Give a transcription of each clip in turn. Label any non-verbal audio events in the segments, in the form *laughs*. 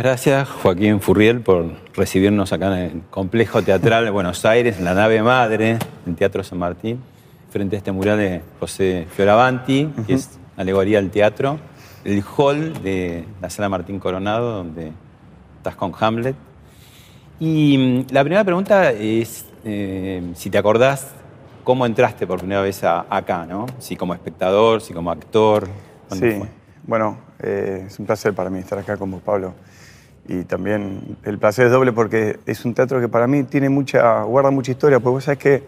Muchas gracias, Joaquín Furriel, por recibirnos acá en el Complejo Teatral de Buenos Aires, en la nave madre del Teatro San Martín, frente a este mural de José Fioravanti, que es alegoría del teatro, el hall de la Sala Martín Coronado, donde estás con Hamlet. Y mm, la primera pregunta es eh, si te acordás cómo entraste por primera vez a- acá, ¿no? Si como espectador, si como actor. ¿cuándo Sí, fue? bueno, eh, es un placer para mí estar acá con vos, Pablo. Y también el placer es doble porque es un teatro que para mí tiene mucha, guarda mucha historia, porque vos sabés que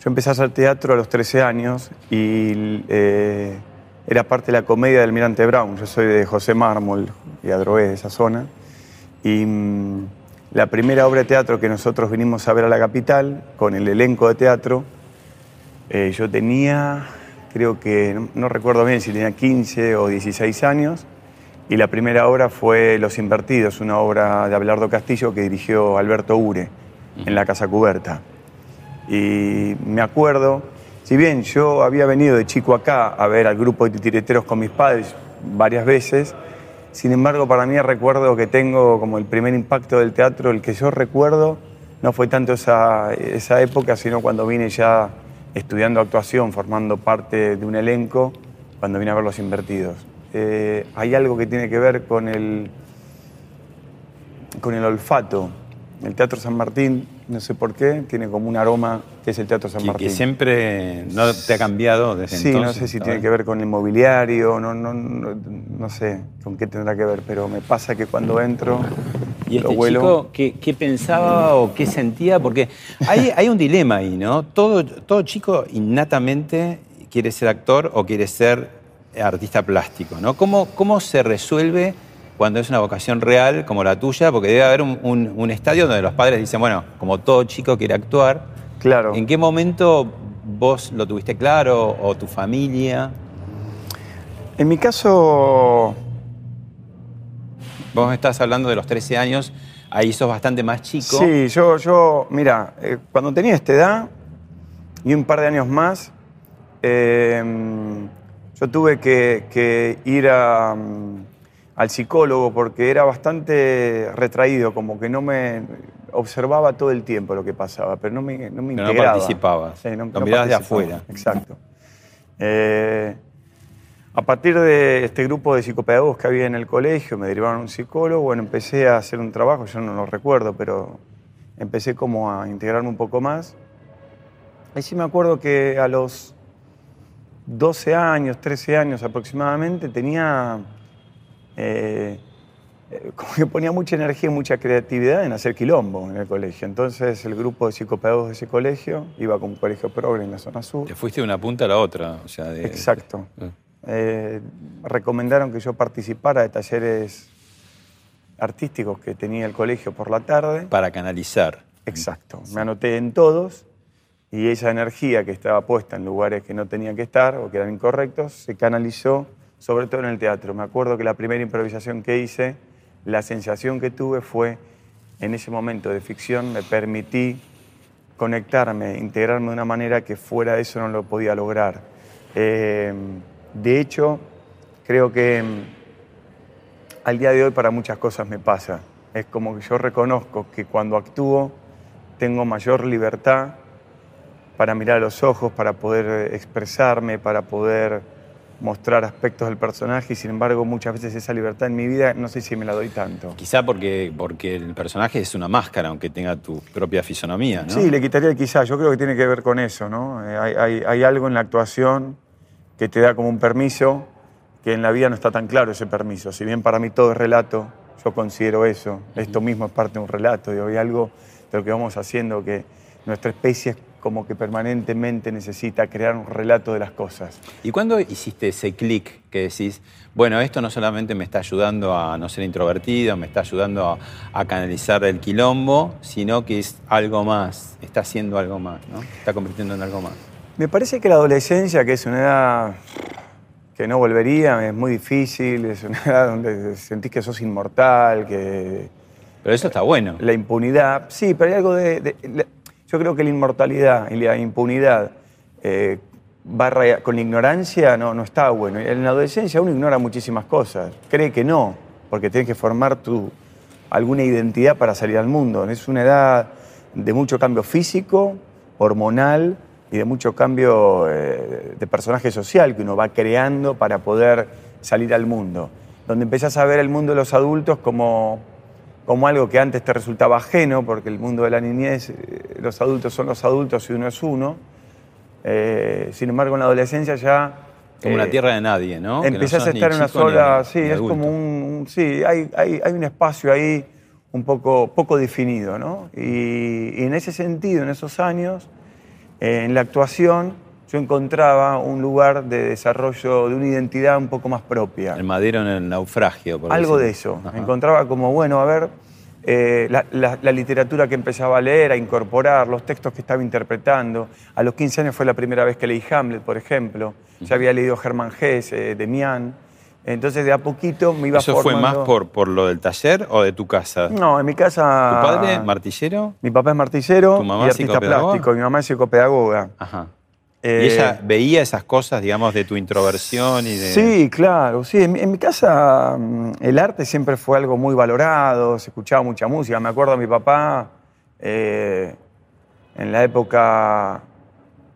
yo empecé a hacer teatro a los 13 años y eh, era parte de la comedia del Mirante Brown. Yo soy de José Mármol y Adroé, de esa zona. Y mm, la primera obra de teatro que nosotros vinimos a ver a la capital, con el elenco de teatro, eh, yo tenía, creo que, no, no recuerdo bien si tenía 15 o 16 años, y la primera obra fue Los Invertidos, una obra de Abelardo Castillo que dirigió Alberto Ure en la Casa Cuberta. Y me acuerdo, si bien yo había venido de chico acá a ver al grupo de titireteros con mis padres varias veces, sin embargo para mí recuerdo que tengo como el primer impacto del teatro, el que yo recuerdo, no fue tanto esa, esa época, sino cuando vine ya estudiando actuación, formando parte de un elenco, cuando vine a ver Los Invertidos. Eh, hay algo que tiene que ver con el, con el olfato. El Teatro San Martín, no sé por qué, tiene como un aroma que es el Teatro San Martín. que siempre no te ha cambiado desde Sí, entonces. no sé si ¿no? tiene que ver con el mobiliario, no, no, no, no sé con qué tendrá que ver, pero me pasa que cuando entro, ¿Y lo este huelo. chico qué, qué pensaba o qué sentía? Porque hay, hay un dilema ahí, ¿no? Todo, todo chico innatamente quiere ser actor o quiere ser artista plástico, ¿no? ¿Cómo, cómo se resuelve cuando es una vocación real como la tuya? Porque debe haber un, un- un estadio donde los padres dicen, bueno, como todo chico quiere actuar. Claro. ¿En qué momento vos lo tuviste claro o tu familia? En mi caso, Vos me estás hablando de los 13 años, ahí sos bastante más chico. Sí, yo, yo mira, eh, cuando tenía esta edad y un par de años más, eh, yo tuve que, que ir a, mm, al psicólogo porque era bastante retraído, como que no me observaba todo el tiempo lo que pasaba, pero no me, no me Pero no participabas, Sí, lo mirabas de afuera. Exacto. Eh, a partir de este grupo de psicopedagogos que había en el colegio, me derivaron a un psicólogo, bueno, empecé a hacer un trabajo, yo no lo recuerdo, pero empecé como a integrarme un poco más. Y sí me acuerdo que a los 12 años, 13 años aproximadamente, tenía, eh, eh, como que ponía mucha energía y mucha creatividad en hacer quilombo en el colegio. Entonces el grupo de psicopedagogos de ese colegio iba con un colegio progre en la zona sur. Te fuiste de una punta a la otra. O sea, de- Exacto. Ah. Eh, recomendaron que yo participara de talleres artísticos que tenía el colegio por la tarde. Para canalizar. Exacto. Me anoté en todos y esa energía que estaba puesta en lugares que no tenían que estar o que eran incorrectos se canalizó sobre todo en el teatro. Me acuerdo que la primera improvisación que hice, la sensación que tuve fue en ese momento de ficción me permití conectarme, integrarme de una manera que fuera de eso no lo podía lograr. Eh, de hecho, creo que mm, al día de hoy para muchas cosas me pasa. Es como que yo reconozco que cuando actúo tengo mayor libertad para mirar a los ojos, para poder expresarme, para poder mostrar aspectos del personaje y sin embargo muchas veces esa libertad en mi vida no sé si me la doy tanto. Quizá porque, porque el personaje es una máscara, aunque tenga tu propia fisonomía, ¿no? Sí, le quitaría el quizá, yo creo que tiene que ver con eso, ¿no? Eh, hay, hay- hay algo en la actuación que te da como un permiso que en la vida no está tan claro ese permiso. Si bien para mí todo es relato, yo considero eso. Esto mismo es parte de un relato. Digo, hay algo de lo que vamos haciendo que nuestra especie es como que permanentemente necesita crear un relato de las cosas. ¿Y cuándo hiciste ese clic que decís, bueno, esto no solamente me está ayudando a no ser introvertido, me está ayudando a, a canalizar el quilombo, sino que es algo más, está haciendo algo más, ¿no? Está convirtiendo en algo más. Me parece que la adolescencia, que es una edad que no volvería, es muy difícil, es una edad donde sentís que sos inmortal, que Pero eso está bueno. la impunidad, sí, pero hay algo de... yo creo que la inmortalidad y la impunidad eh, barra con ignorancia no, no está bueno. En la adolescencia uno ignora muchísimas cosas, cree que no, porque tienes que formar tu, alguna identidad para salir al mundo. Es una edad de mucho cambio físico, hormonal y de mucho cambio eh, de personaje social que uno va creando para poder salir al mundo. Donde empezás a ver el mundo de los adultos como, como algo que antes te resultaba ajeno, porque el mundo de la niñez, eh, los adultos son los adultos y uno es uno. Eh, sin embargo, en la adolescencia ya... Como eh, tierra de nadie, ¿no? No Empezás sos a estar en una sola, sí, es adulto. como un, un- sí, hay, hay, hay un espacio ahí un poco, poco definido, ¿no? Y, y en ese sentido, en esos años, eh, en la actuación, yo encontraba un lugar de desarrollo de una identidad un poco más propia. El madero en el naufragio. por Algo de eso. Ajá. Encontraba como, bueno, a ver, eh, la, la- la literatura que empezaba a leer, a incorporar, los textos que estaba interpretando. A los 15 años fue la primera vez que leí Hamlet, por ejemplo. Ya había leído Germán Gess, eh, Demián. Entonces, de a poquito me iba ¿Eso fue más formando- por, por lo del taller o de tu casa? No, en mi casa... ¿Tu padre, martillero? Mi papá es martillero ¿Tu mamá y artista plástico. Mi mamá es psicopedagoga. Ajá. Eh, ¿Y ella veía esas cosas, digamos, de tu introversión y de... Sí, claro, sí. En mi, en mi casa mm, el arte siempre fue algo muy valorado, se escuchaba mucha música. Me acuerdo a mi papá eh, en la época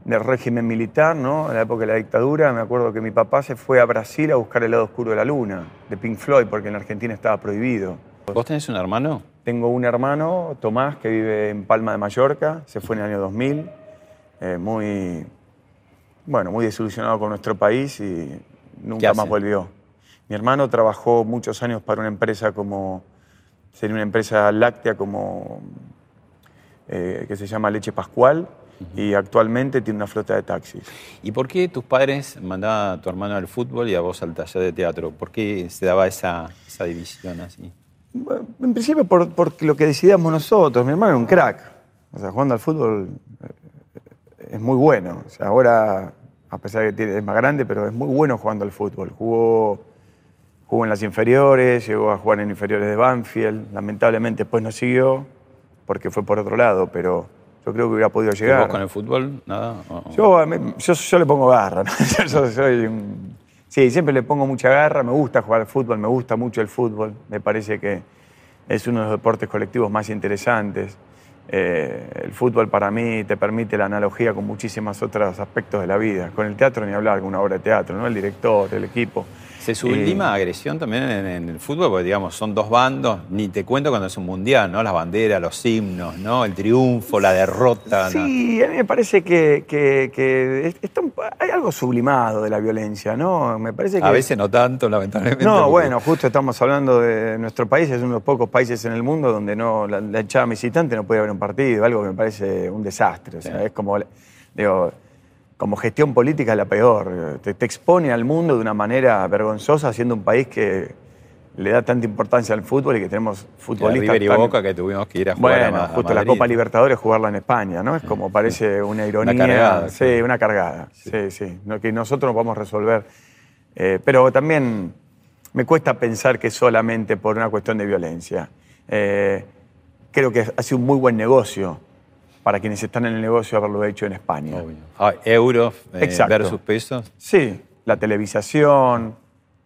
del régimen militar, ¿no? En la época de la dictadura, me acuerdo que mi papá se fue a Brasil a buscar el lado oscuro de la luna, de Pink Floyd, porque en Argentina estaba prohibido. ¿Vos tenés un hermano? Tengo un hermano, Tomás, que vive en Palma de Mallorca, se fue en el año 2000, eh, muy, bueno, muy desilusionado con nuestro país y ¿Qué nunca más volvió. Mi hermano trabajó muchos años para una empresa como, sería una empresa láctea como, eh, que se llama Leche Pascual y actualmente tiene una flota de taxis. ¿Y por qué tus padres mandaban a tu hermano al fútbol y a vos al taller de teatro? ¿Por qué se daba esa, esa división así? Bueno, En principio por, por lo que decidíamos nosotros. Mi hermano era un crack. O sea, jugando al fútbol eh, es muy bueno. O sea, ahora, a pesar de que es más grande, pero es muy bueno jugando al fútbol. Jugó, jugó en las inferiores, llegó a jugar en inferiores de Banfield. Lamentablemente después no siguió porque fue por otro lado, pero yo creo que hubiera podido ¿Y llegar. ¿Vos con el fútbol? ¿Nada? ¿O- o- Yo, yo, yo le pongo garra, ¿no? *laughs* Yo- yo soy un- sí, siempre le pongo mucha garra, me gusta jugar al fútbol, me gusta mucho el fútbol, me parece que es uno de los deportes colectivos más interesantes. Eh, el fútbol para mí te permite la analogía con muchísimos otros aspectos de la vida. Con el teatro ni hablar, con una obra de teatro, ¿no? El director, el equipo. ¿Se sublima Y- agresión también en, en el fútbol? Porque, digamos, son dos bandos, ni te cuento cuando es un mundial, ¿no? Las banderas, los himnos, ¿no? El triunfo, la derrota. ¿no? Sí, a mí me parece que, que- que es- está un- hay algo sublimado de la violencia, ¿no? Me parece que A veces no tanto, lamentablemente. No, porque- bueno, justo estamos hablando de nuestro país, es uno de los pocos países en el mundo donde no la, la hinchada visitante no puede haber un partido, algo que me parece un desastre. O sea, Sí. es como, digo, como gestión política es la peor. Te, te expone al mundo de una manera vergonzosa, siendo un país que le da tanta importancia al fútbol y que tenemos futbolistas. River y tan- Boca que tuvimos que ir a jugar a bueno, Ma- a justo la. Copa Libertadores jugarla en España, ¿no? Es como parece una ironía. cargada, sí, sí. una cargada. Sí, sí. No, que nosotros no podemos resolver. Eh, pero también me cuesta pensar que solamente por una cuestión de violencia. Eh, creo que ha sido un muy buen negocio para quienes están en el negocio haberlo hecho en España. Ah, euros eh, versus pesos. Sí, la televisación,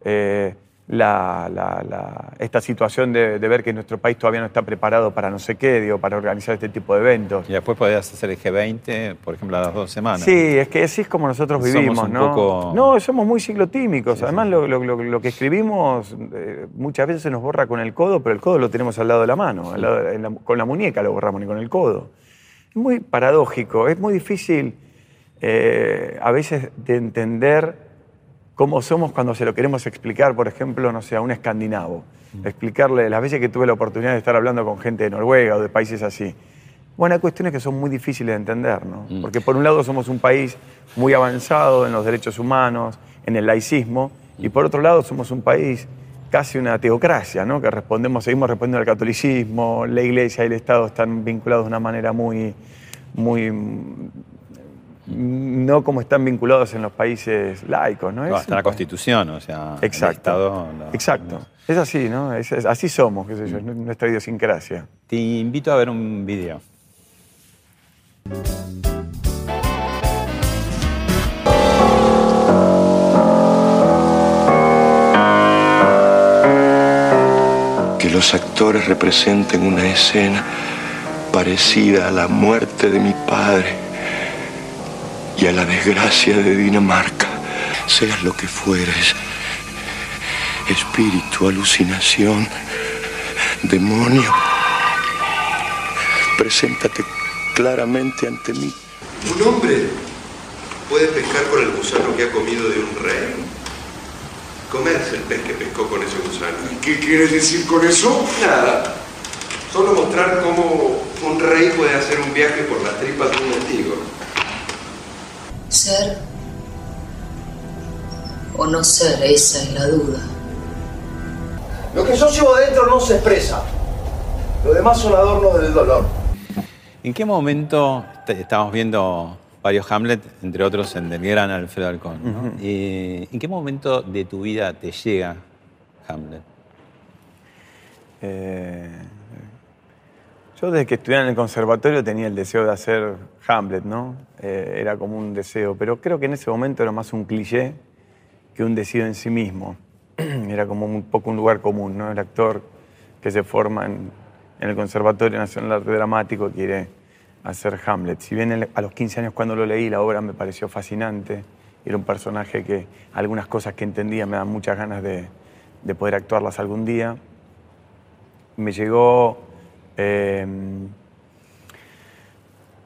eh, la- la- la- esta situación de, de ver que nuestro país todavía no está preparado para no sé qué, digo, para organizar este tipo de eventos. Y después podías hacer el G20, por ejemplo, a las dos semanas. Sí, es que así es como nosotros Somos vivimos, un ¿no? poco- No, somos muy ciclotímicos. Además, Lo, lo- lo- lo que escribimos eh, muchas veces se nos borra con el codo, pero el codo lo tenemos al lado de la mano. al lado- en la- con la muñeca lo borramos, ni con el codo. Es muy paradójico, es muy difícil eh, a veces de entender cómo somos cuando se lo queremos explicar, por ejemplo, no sé, a un escandinavo. Explicarle las veces que tuve la oportunidad de estar hablando con gente de Noruega o de países así. Bueno, hay cuestiones que son muy difíciles de entender, ¿no? Porque por un lado somos un país muy avanzado en los derechos humanos, en el laicismo, y por otro lado somos un país casi una teocracia, ¿no? Que respondemos, seguimos respondiendo al catolicismo, la iglesia y el Estado están vinculados de una manera muy, muy no como están vinculados en los países laicos, ¿no? No, Es está la Constitución, o sea, el Exacto. Estado. Exacto. Es así, ¿no? Es- es- así somos, qué sé yo, es nuestra idiosincrasia. Te invito a ver un video. Los actores representen una escena parecida a la muerte de mi padre y a la desgracia de Dinamarca. Seas lo que fueres, espíritu, alucinación, demonio, preséntate claramente ante mí. Un hombre puede pescar con el gusano que ha comido de un rey. Comerse el pez que pescó con ese gusano. ¿Qué quieres decir con eso? Nada. Solo mostrar cómo un rey puede hacer un viaje por las tripas de un mendigo. Ser o no ser, esa es la duda. Lo que yo llevo adentro no se expresa. Lo demás son adornos del dolor. ¿En qué momento te- estamos viendo varios Hamlet, entre otros el del gran Alfredo Alcón? ¿no? Eh, ¿En qué momento de tu vida te llega Hamlet? Eh, yo desde que estudiaba en el conservatorio tenía el deseo de hacer Hamlet, ¿no? Eh, era como un deseo, pero creo que en ese momento era más un cliché que un deseo en sí mismo. *clears throat* Era como un poco un lugar común, ¿no? El actor que se forma en, en el Conservatorio Nacional de Arte Dramático quiere hacer Hamlet. Si bien a los 15 años cuando lo leí la obra me pareció fascinante, era un personaje que algunas cosas que entendía me dan muchas ganas de, de poder actuarlas algún día me llegó. eh,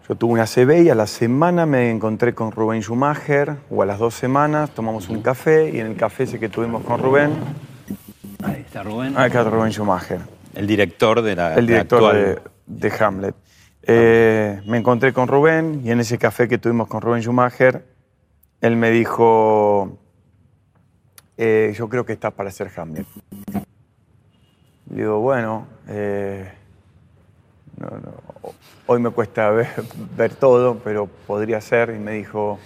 yo tuve una CB y a la semana me encontré con Rubén Schumacher, o a las dos semanas tomamos un café y en el café ese que tuvimos con Rubén, Ahí está Rubén. ah, acá Rubén Schumacher, El director de la el de director actual- de, de Hamlet. Eh, me encontré con Rubén y en ese café que tuvimos con Rubén Schumacher, él me dijo, eh, yo creo que estás para hacer Hamlet. Le digo, bueno, eh, no, no, hoy me cuesta *laughs* ver, ver todo, pero podría ser. Y me dijo,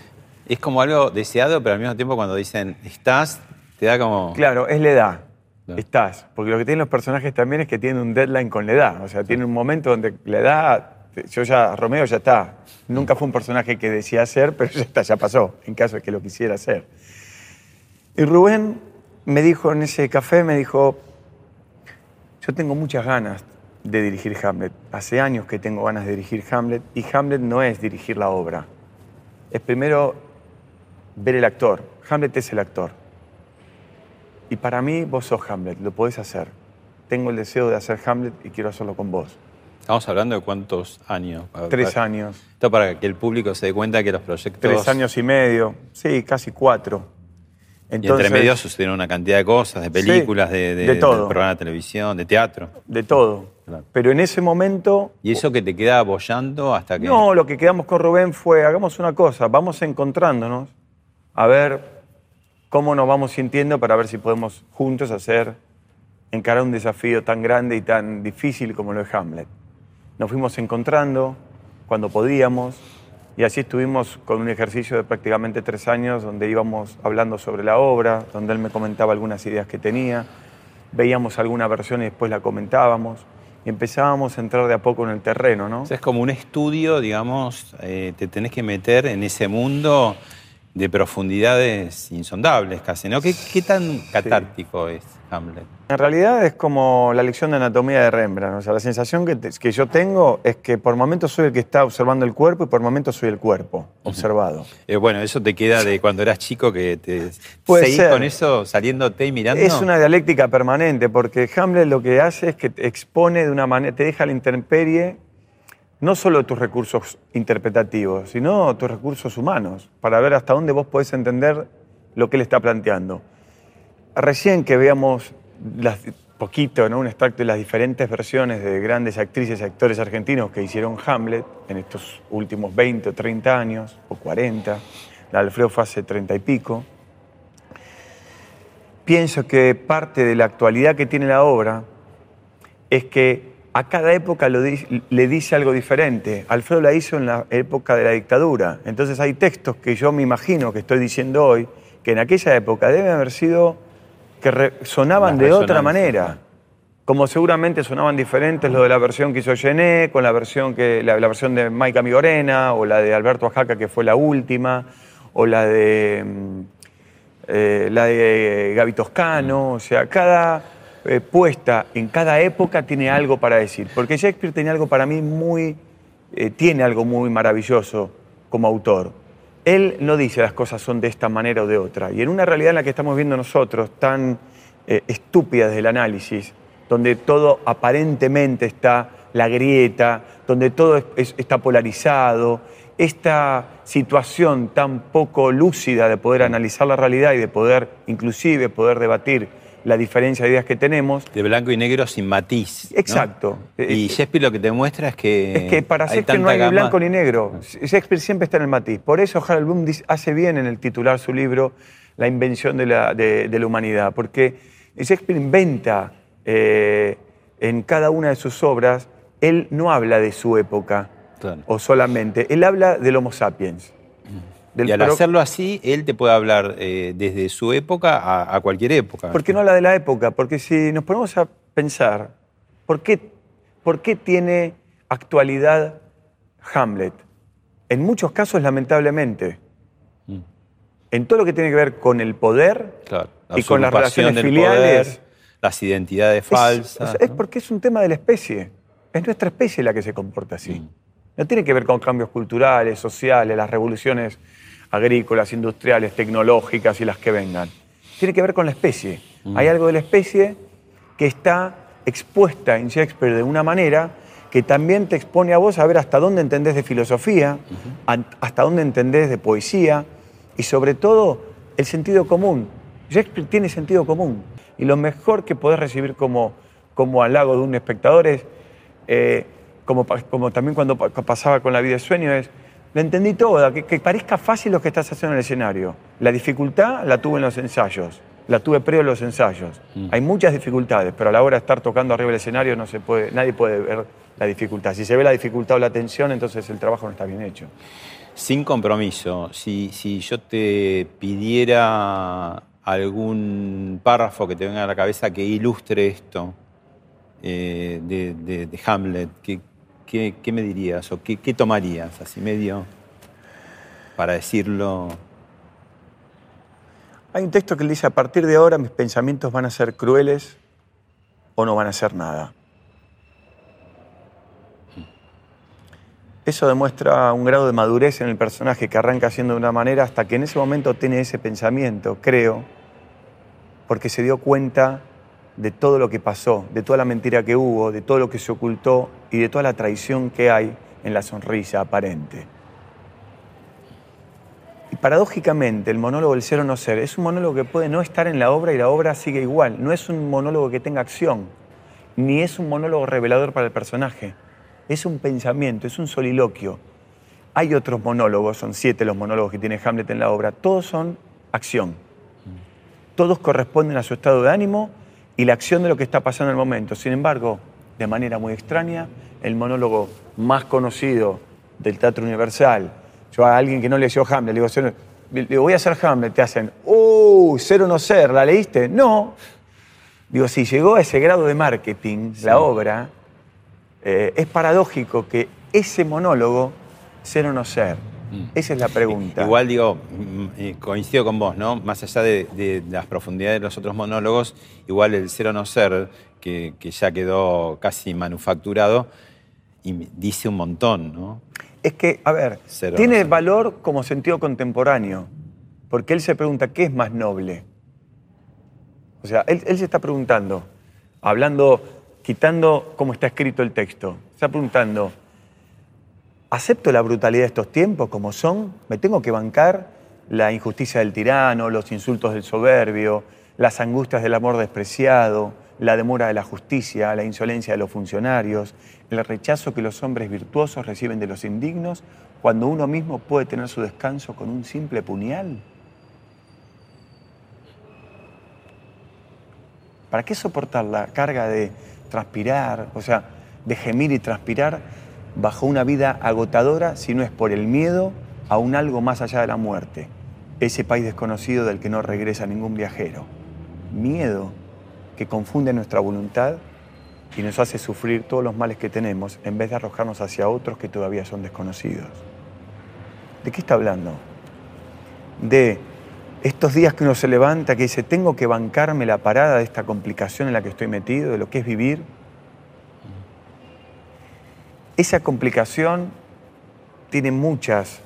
Es como algo deseado, pero al mismo tiempo cuando dicen estás, te da como. claro, es la edad. Estás. Porque lo que tienen los personajes también es que tienen un deadline con la edad. O sea, tienen un momento donde la edad, yo ya, Romeo ya está. Nunca fue un personaje que decía ser, pero ya está, ya pasó, en caso de que lo quisiera hacer. Y Rubén me dijo en ese café, me dijo, yo tengo muchas ganas de dirigir Hamlet. Hace años que tengo ganas de dirigir Hamlet y Hamlet no es dirigir la obra. Es primero ver el actor. Hamlet es el actor. Y para mí vos sos Hamlet, lo podés hacer. Tengo el deseo de hacer Hamlet y quiero hacerlo con vos. Estamos hablando de cuántos años. Tres años. Esto para que el público se dé cuenta que los proyectos. Tres años y medio. Sí, casi cuatro. y entre medio sucedieron una cantidad de cosas, de películas, Sí, de, de, de todo. de programas de televisión, de teatro. De todo. Claro. Pero en ese momento Y eso que te queda apoyando hasta que. No, lo que quedamos con Rubén fue, hagamos una cosa, vamos encontrándonos, a ver cómo nos vamos sintiendo para ver si podemos juntos hacer, encarar un desafío tan grande y tan difícil como lo es Hamlet. Nos fuimos encontrando cuando podíamos y así estuvimos con un ejercicio de prácticamente tres años donde íbamos hablando sobre la obra, donde él me comentaba algunas ideas que tenía, veíamos alguna versión y después la comentábamos y empezábamos a entrar de a poco en el terreno, ¿no? O sea, es como un estudio, digamos, eh, te tenés que meter en ese mundo de profundidades insondables casi, ¿no? ¿Qué, qué tan catártico es Hamlet? En realidad es como la lección de anatomía de Rembrandt. O sea, la sensación que, te- que yo tengo es que por momentos soy el que está observando el cuerpo y por momentos soy el cuerpo observado. Eh, bueno, eso te queda de cuando eras chico que te *laughs* Puede seguís ser. con eso saliéndote y mirando. Es una dialéctica permanente porque Hamlet lo que hace es que te expone de una manera, te deja la intemperie no solo tus recursos interpretativos, sino tus recursos humanos, para ver hasta dónde vos podés entender lo que él está planteando. Recién que veamos poquito, ¿no? un extracto de las diferentes versiones de grandes actrices y actores argentinos que hicieron Hamlet en estos últimos 20 o 30 años, o 40, la de Alfredo fue hace 30 y pico, pienso que parte de la actualidad que tiene la obra es que a cada época le dice algo diferente. Alfredo la hizo en la época de la dictadura. Entonces hay textos que yo me imagino que estoy diciendo hoy, que en aquella época deben haber sido, que re- sonaban de otra manera. Como seguramente sonaban diferentes lo de la versión que hizo Gené, con la versión, que, la, la versión de Maica Migorena, o la de Alberto Ajaca, que fue la última, o la de mm, eh, la de Gaby Toscano, o sea, cada eh, puesta en cada época tiene algo para decir, porque Shakespeare tenía algo para mí muy, eh, tiene algo muy maravilloso como autor. Él no dice las cosas son de esta manera o de otra, y en una realidad en la que estamos viendo nosotros, tan eh, estúpida desde el análisis, donde todo aparentemente está la grieta, donde todo es- es- está polarizado, esta situación tan poco lúcida de poder analizar la realidad y de poder inclusive poder debatir la diferencia de ideas que tenemos, De blanco y negro sin matiz. ¿no? Exacto. Y Eh, Shakespeare lo que te muestra es que. es que para Shakespeare no hay ni blanco ni negro. Shakespeare siempre está en el matiz. Por eso Harold Bloom hace bien en el titular su libro La invención de la, de- de la humanidad, porque Shakespeare inventa eh, en cada una de sus obras, él no habla de su época Claro. o solamente, él habla del Homo sapiens. Del Y al hacerlo así, él te puede hablar eh, desde su época a, a cualquier época. ¿Por qué no habla de la época? Porque si nos ponemos a pensar, ¿por qué, por qué tiene actualidad Hamlet? En muchos casos, lamentablemente. Mm. En todo lo que tiene que ver con el poder Claro, y con las relaciones del filiales. poder, las identidades es- falsas. o sea, es porque es un tema de la especie. Es nuestra especie la que se comporta así. Mm. No tiene que ver con cambios culturales, sociales, las revoluciones agrícolas, industriales, tecnológicas y las que vengan. Tiene que ver con la especie. Mm. Hay algo de la especie que está expuesta en Shakespeare de una manera que también te expone a vos a ver hasta dónde entendés de filosofía, an- hasta dónde entendés de poesía y sobre todo el sentido común. Shakespeare tiene sentido común y lo mejor que podés recibir como, como halago de un espectador es, eh, como, también cuando pa- pasaba con la vida de sueño, es, la entendí toda, que, que parezca fácil lo que estás haciendo en el escenario. La dificultad la tuve en los ensayos, la tuve previo a los ensayos. Hay muchas dificultades, pero a la hora de estar tocando arriba del escenario no se puede, nadie puede ver la dificultad. Si se ve la dificultad o la tensión, entonces el trabajo no está bien hecho. Sin compromiso, si, si yo te pidiera algún párrafo que te venga a la cabeza que ilustre esto eh, de, de- de Hamlet, ¿qué, qué- me dirías o qué, tomarías así medio para decirlo? Hay un texto que dice, a partir de ahora mis pensamientos van a ser crueles o no van a ser nada. Eso demuestra un grado de madurez en el personaje que arranca siendo de una manera hasta que en ese momento tiene ese pensamiento, creo, porque se dio cuenta de todo lo que pasó, de toda la mentira que hubo, de todo lo que se ocultó y de toda la traición que hay en la sonrisa aparente. Y paradójicamente, el monólogo del ser o no ser es un monólogo que puede no estar en la obra y la obra sigue igual. No es un monólogo que tenga acción, ni es un monólogo revelador para el personaje. Es un pensamiento, es un soliloquio. Hay otros monólogos, son siete los monólogos que tiene Hamlet en la obra, todos son acción. Todos corresponden a su estado de ánimo y la acción de lo que está pasando en el momento. Sin embargo, de manera muy extraña, el monólogo más conocido del Teatro Universal, yo a alguien que no leyó Hamlet, le digo, "Cero- le digo, voy a hacer Hamlet, te hacen, ¡uh! Ser o no ser, ¿la leíste? No. Digo, si llegó a ese grado de marketing la obra, eh, es paradójico que ese monólogo, ser o no ser, Esa es la pregunta. Igual digo, mm, eh, coincido con vos, ¿no? Más allá de, de las profundidades de los otros monólogos, igual el ser o no ser, que, que ya quedó casi manufacturado, y dice un montón, ¿no? Es que, a ver, tiene valor como sentido contemporáneo, porque él se pregunta, ¿qué es más noble? O sea, él, él se está preguntando, hablando, quitando cómo está escrito el texto, se está preguntando, ¿acepto la brutalidad de estos tiempos como son? ¿Me tengo que bancar la injusticia del tirano, los insultos del soberbio, las angustias del amor despreciado, la demora de la justicia, la insolencia de los funcionarios, el rechazo que los hombres virtuosos reciben de los indignos cuando uno mismo puede tener su descanso con un simple puñal? ¿Para qué soportar la carga de transpirar, o sea, de gemir y transpirar bajo una vida agotadora si no es por el miedo a un algo más allá de la muerte? Ese país desconocido del que no regresa ningún viajero. Miedo que confunde nuestra voluntad y nos hace sufrir todos los males que tenemos en vez de arrojarnos hacia otros que todavía son desconocidos. ¿De qué está hablando? De estos días que uno se levanta, que dice, tengo que bancarme la parada de esta complicación en la que estoy metido, de lo que es vivir. Esa complicación tiene muchas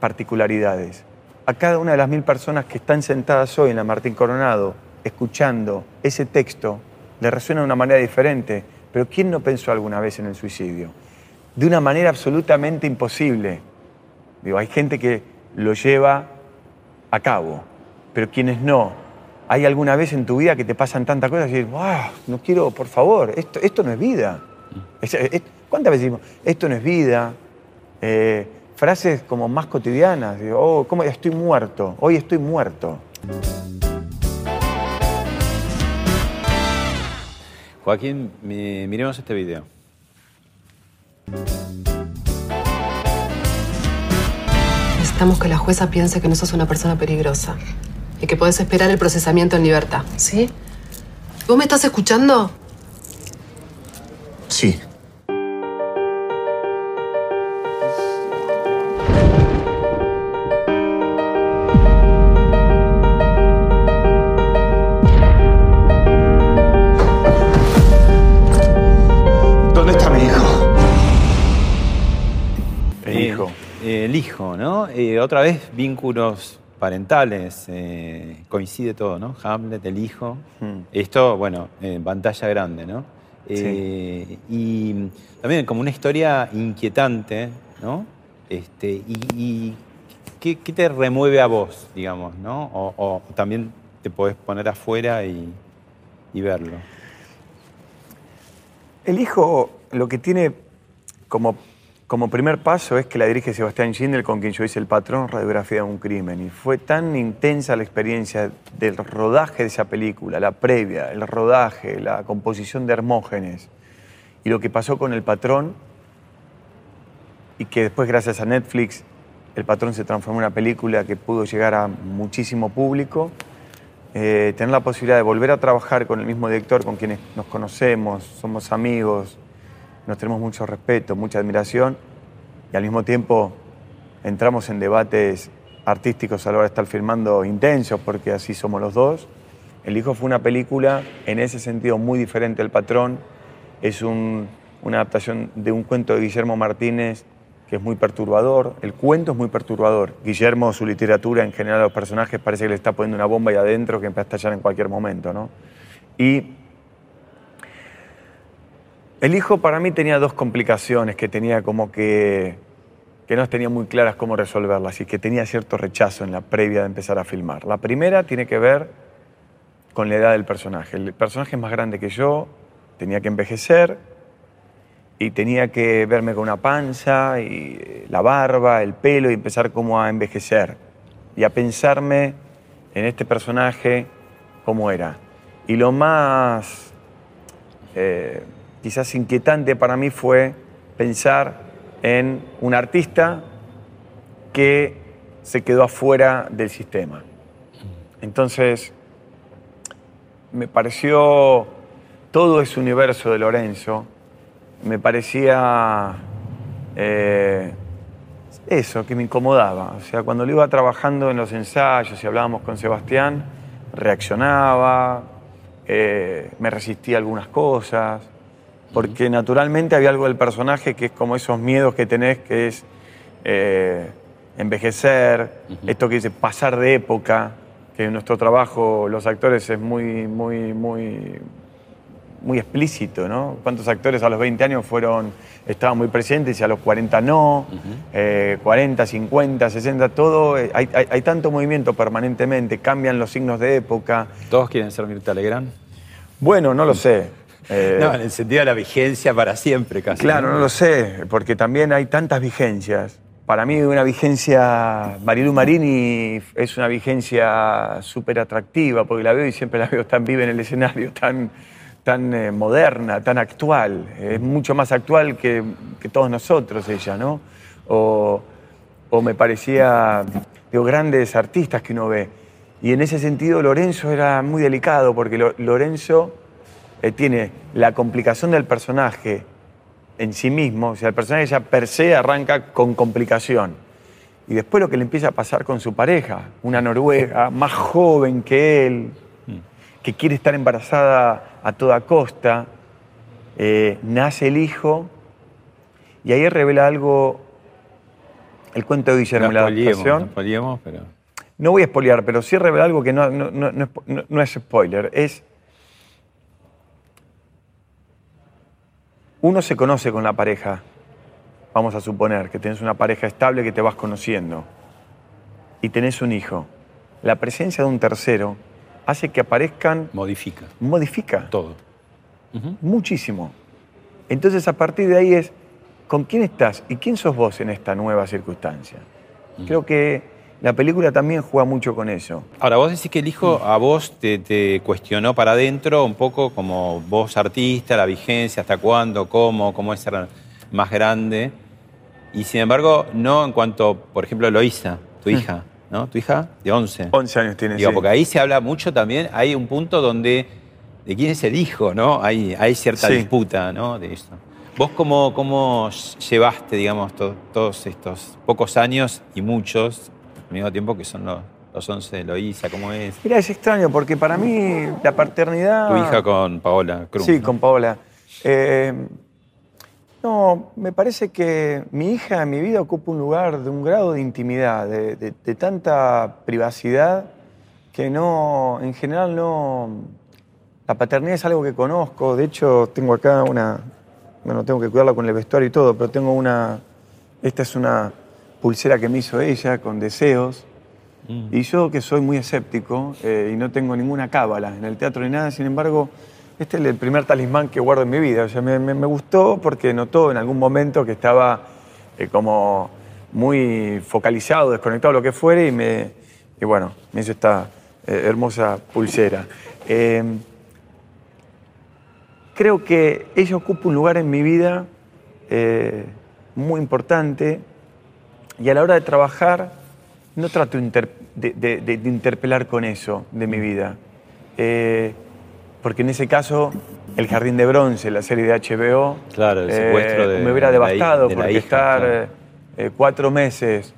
particularidades. A cada una de las mil personas que están sentadas hoy en la Martín Coronado, escuchando ese texto, le resuena de una manera diferente. Pero ¿quién no pensó alguna vez en el suicidio? De una manera absolutamente imposible. Digo, hay gente que lo lleva a cabo, pero quienes no. ¿Hay alguna vez en tu vida que te pasan tantas cosas y dices, no quiero, por favor, esto no es vida? Es- es- ¿Cuántas veces decimos, esto no es vida? Eh, frases como más cotidianas, digo, oh, ¿cómo? estoy muerto, hoy estoy muerto. Joaquín, mi- miremos este video. Necesitamos que la jueza piense que no sos una persona peligrosa y que podés esperar el procesamiento en libertad, ¿sí? ¿Vos me estás escuchando? Sí. ¿Dónde está mi hijo? El Eh, hijo. eh, el hijo, ¿no? Eh, otra vez vínculos parentales, eh, coincide todo, ¿no? Hamlet, el hijo. Hmm. Esto, bueno, en pantalla grande, ¿no? Eh, Y también como una historia inquietante, ¿no? Este, y, y ¿qué, qué te remueve a vos, digamos, ¿no? O, o también te podés poner afuera y, y verlo. El hijo lo que tiene como, como primer paso es que la dirige Sebastián Schindler, con quien yo hice el patrón, radiografía de un crimen. Y fue tan intensa la experiencia del rodaje de esa película, la previa, el rodaje, la composición de Hermógenes, y lo que pasó con el patrón, y que después gracias a Netflix el patrón se transformó en una película que pudo llegar a muchísimo público. Eh, tener la posibilidad de volver a trabajar con el mismo director con quienes nos conocemos, somos amigos, nos tenemos mucho respeto, mucha admiración y al mismo tiempo entramos en debates artísticos a la hora de estar filmando intensos porque así somos los dos. El Hijo fue una película en ese sentido muy diferente al patrón. Es un- una adaptación de un cuento de Guillermo Martínez que es muy perturbador. El cuento es muy perturbador. Guillermo, su literatura en general, los personajes parece que le está poniendo una bomba ahí adentro que empieza a estallar en cualquier momento. ¿no? Y el hijo para mí tenía dos complicaciones que tenía como que, que no tenía muy claras cómo resolverlas y que tenía cierto rechazo en la previa de empezar a filmar. La primera tiene que ver con la edad del personaje. El personaje es más grande que yo, tenía que envejecer y tenía que verme con una panza y eh, la barba, el pelo y empezar como a envejecer y a pensarme en este personaje cómo era. Y lo más eh, quizás inquietante para mí fue pensar en un artista que se quedó afuera del sistema. Entonces, me pareció todo ese universo de Lorenzo, me parecía eh, eso, que me incomodaba. O sea, cuando lo iba trabajando en los ensayos y hablábamos con Sebastián, reaccionaba, eh, me resistía a algunas cosas, porque naturalmente había algo del personaje que es como esos miedos que tenés, que es eh, envejecer, esto que dice pasar de época, que en nuestro trabajo los actores es muy, muy, muy, muy explícito, ¿no? ¿Cuántos actores a los 20 años fueron, estaban muy presentes y a los 40 no? Eh, 40, 50, 60, todo. eh, hay, hay- hay tanto movimiento permanentemente, cambian los signos de época. ¿Todos quieren ser Mirta Legrand? Bueno, no lo sé. Eh, No, en el sentido de la vigencia para siempre casi. Claro, no lo sé, porque también hay tantas vigencias. Para mí una vigencia, Marilu Marini es una vigencia súper atractiva, porque la veo y siempre la veo tan viva en el escenario, tan, tan eh, moderna, tan actual. Es mucho más actual que, que todos nosotros ella, ¿no? O, o me parecía, digo, grandes artistas que uno ve. Y en ese sentido Lorenzo era muy delicado, porque Lo- Lorenzo eh, tiene la complicación del personaje en sí mismo, o sea, el personaje ya per se arranca con complicación. Y después lo que le empieza a pasar con su pareja, una noruega más joven que él, que quiere estar embarazada a toda costa, eh, nace el hijo, y ahí revela algo, el cuento de Guillermo, No la no adaptación. spoileemos, pero... No voy a spoilear, pero sí revela algo que no, no- no- no es- no- no es spoiler. Es. Uno se conoce con la pareja. Vamos a suponer que tienes una pareja estable que te vas conociendo. Y tenés un hijo. La presencia de un tercero hace que aparezcan. Modifica. Modifica. Todo. Muchísimo. Entonces, a partir de ahí es. ¿Con quién estás y quién sos vos en esta nueva circunstancia? Creo que la película también juega mucho con eso. Ahora, vos decís que el hijo a vos te, te cuestionó para adentro un poco como vos artista, la vigencia, hasta cuándo, cómo, cómo es ser más grande. Y sin embargo, no en cuanto, por ejemplo, Eloísa, tu hija, ¿no? Tu hija de 11. 11 años tiene, Digo, sí. porque ahí se habla mucho también, hay un punto donde de quién es el hijo, ¿no? Hay, hay cierta Sí. disputa, ¿no? De eso. ¿Vos cómo, cómo llevaste, digamos, to- todos estos pocos años y muchos, mismo tiempo que son los, los 11 de Eloísa, cómo es? Mira, es extraño porque para mí la paternidad. Tu hija con Paola Cruz. Sí, ¿no? con Paola. Eh, no, me parece que mi hija en mi vida ocupa un lugar de un grado de intimidad, de, de- de tanta privacidad, que no, en general no. La paternidad es algo que conozco. De hecho, tengo acá una. Bueno, tengo que cuidarla con el vestuario y todo, pero tengo una. Esta es una pulsera que me hizo ella con deseos. Y yo que soy muy escéptico eh, y no tengo ninguna cábala en el teatro ni nada, sin embargo, este es el primer talismán que guardo en mi vida. O sea, me, me- me gustó porque notó en algún momento que estaba eh, como muy focalizado, desconectado, lo que fuere, y, me, y bueno, me hizo esta eh, hermosa pulsera. Eh, creo que ella ocupa un lugar en mi vida muy importante y a la hora de trabajar no trato de, de- de- de interpelar con eso de mi vida. Eh, porque en ese caso, El Jardín de Bronce, la serie de HBO, Claro, el eh, secuestro de- me hubiera devastado la porque hija, estar claro. eh, cuatro meses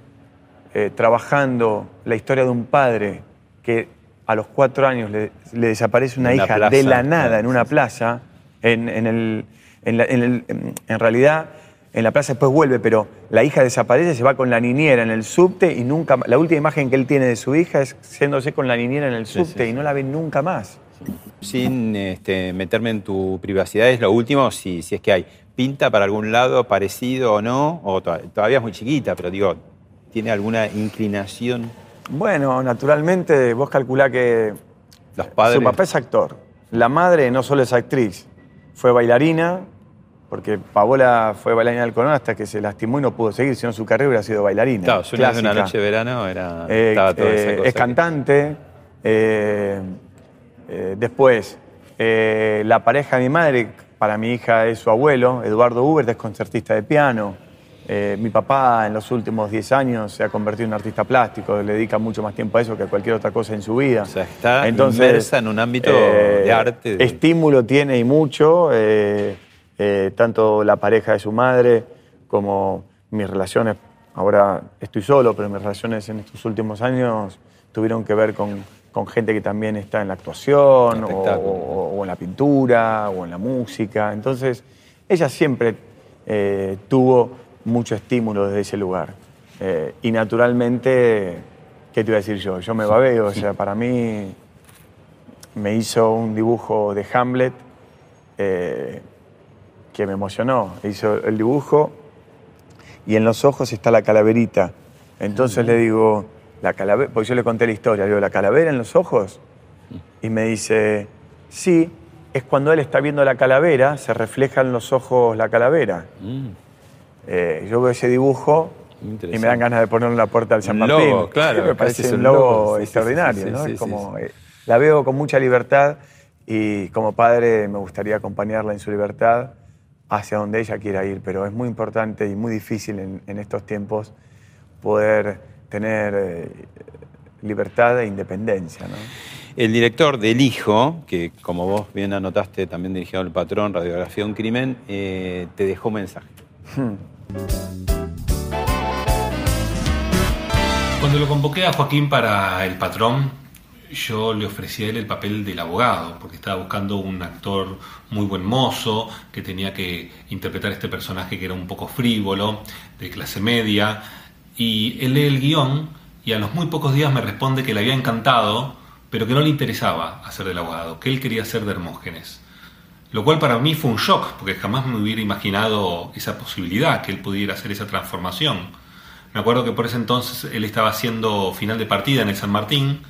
trabajando la historia de un padre que a los cuatro años le, le desaparece una hija plaza, de la nada claro, en una plaza, en, en el, en, la- en el- en- en realidad en la plaza después vuelve, pero la hija desaparece, se va con la niñera en el subte y nunca, la última imagen que él tiene de su hija es yéndose con la niñera en el Sí, subte sí, y no la ve nunca más. Sin este, meterme en tu privacidad, es lo último, si, si es que hay. ¿Pinta para algún lado parecido o no? O to- todavía es muy chiquita, pero digo, ¿tiene alguna inclinación? Bueno, naturalmente vos calculá que Los padres. Su papá es actor. La madre no solo es actriz, fue bailarina, porque Paola fue bailarina del Colón hasta que se lastimó y no pudo seguir, sino su carrera hubiera sido bailarina. Claro, Sueños de una noche de verano era, Eh, estaba toda esa eh, cosa es cantante. eh, eh, después, la pareja de mi madre, para mi hija es su abuelo, Eduardo Hubert, es concertista de piano. Eh, mi papá en los últimos 10 años se ha convertido en artista plástico, le dedica mucho más tiempo a eso que a cualquier otra cosa en su vida. O sea, está inmersa en un ámbito de arte. Estímulo tiene y mucho, eh, eh, tanto la pareja de su madre como mis relaciones ahora estoy solo, pero mis relaciones en estos últimos años tuvieron que ver con, con gente que también está en la actuación o, o- o en la pintura o en la música. Entonces, ella siempre eh, tuvo mucho estímulo desde ese lugar. Eh, y naturalmente, ¿qué te iba a decir yo? Yo me babeo, o sea, para mí me hizo un dibujo de Hamlet eh, que me emocionó. Hizo el dibujo y en los ojos está la calaverita. Entonces le digo, la calavera, porque yo le conté la historia, le digo, ¿la calavera en los ojos? Y me dice, sí, es cuando él está viendo la calavera, se refleja en los ojos la calavera. Mm. Eh, yo veo ese dibujo y me dan ganas de ponerlo en la puerta del San Martín. logo, claro, me casi parece un logo sí, sí, extraordinario, sí, sí, ¿no? sí, Es sí, como, eh, la veo con mucha libertad y como padre me gustaría acompañarla en su libertad hacia donde ella quiera ir, pero es muy importante y muy difícil en, en estos tiempos poder tener eh, libertad e independencia, ¿no? El director del Hijo, que como vos bien anotaste, también dirigió El Patrón, Radiografía de un Crimen, eh, te dejó un mensaje. Cuando lo convoqué a Joaquín para El Patrón, yo le ofrecí a él el papel del abogado, porque estaba buscando un actor muy buen mozo, que tenía que interpretar este personaje que era un poco frívolo, de clase media, y él lee el guion y a los muy pocos días me responde que le había encantado, pero que no le interesaba hacer del abogado, que él quería ser de Hermógenes. Lo cual para mí fue un shock, porque jamás me hubiera imaginado esa posibilidad, que él pudiera hacer esa transformación. Me acuerdo que por ese entonces él estaba haciendo final de partida en el San Martín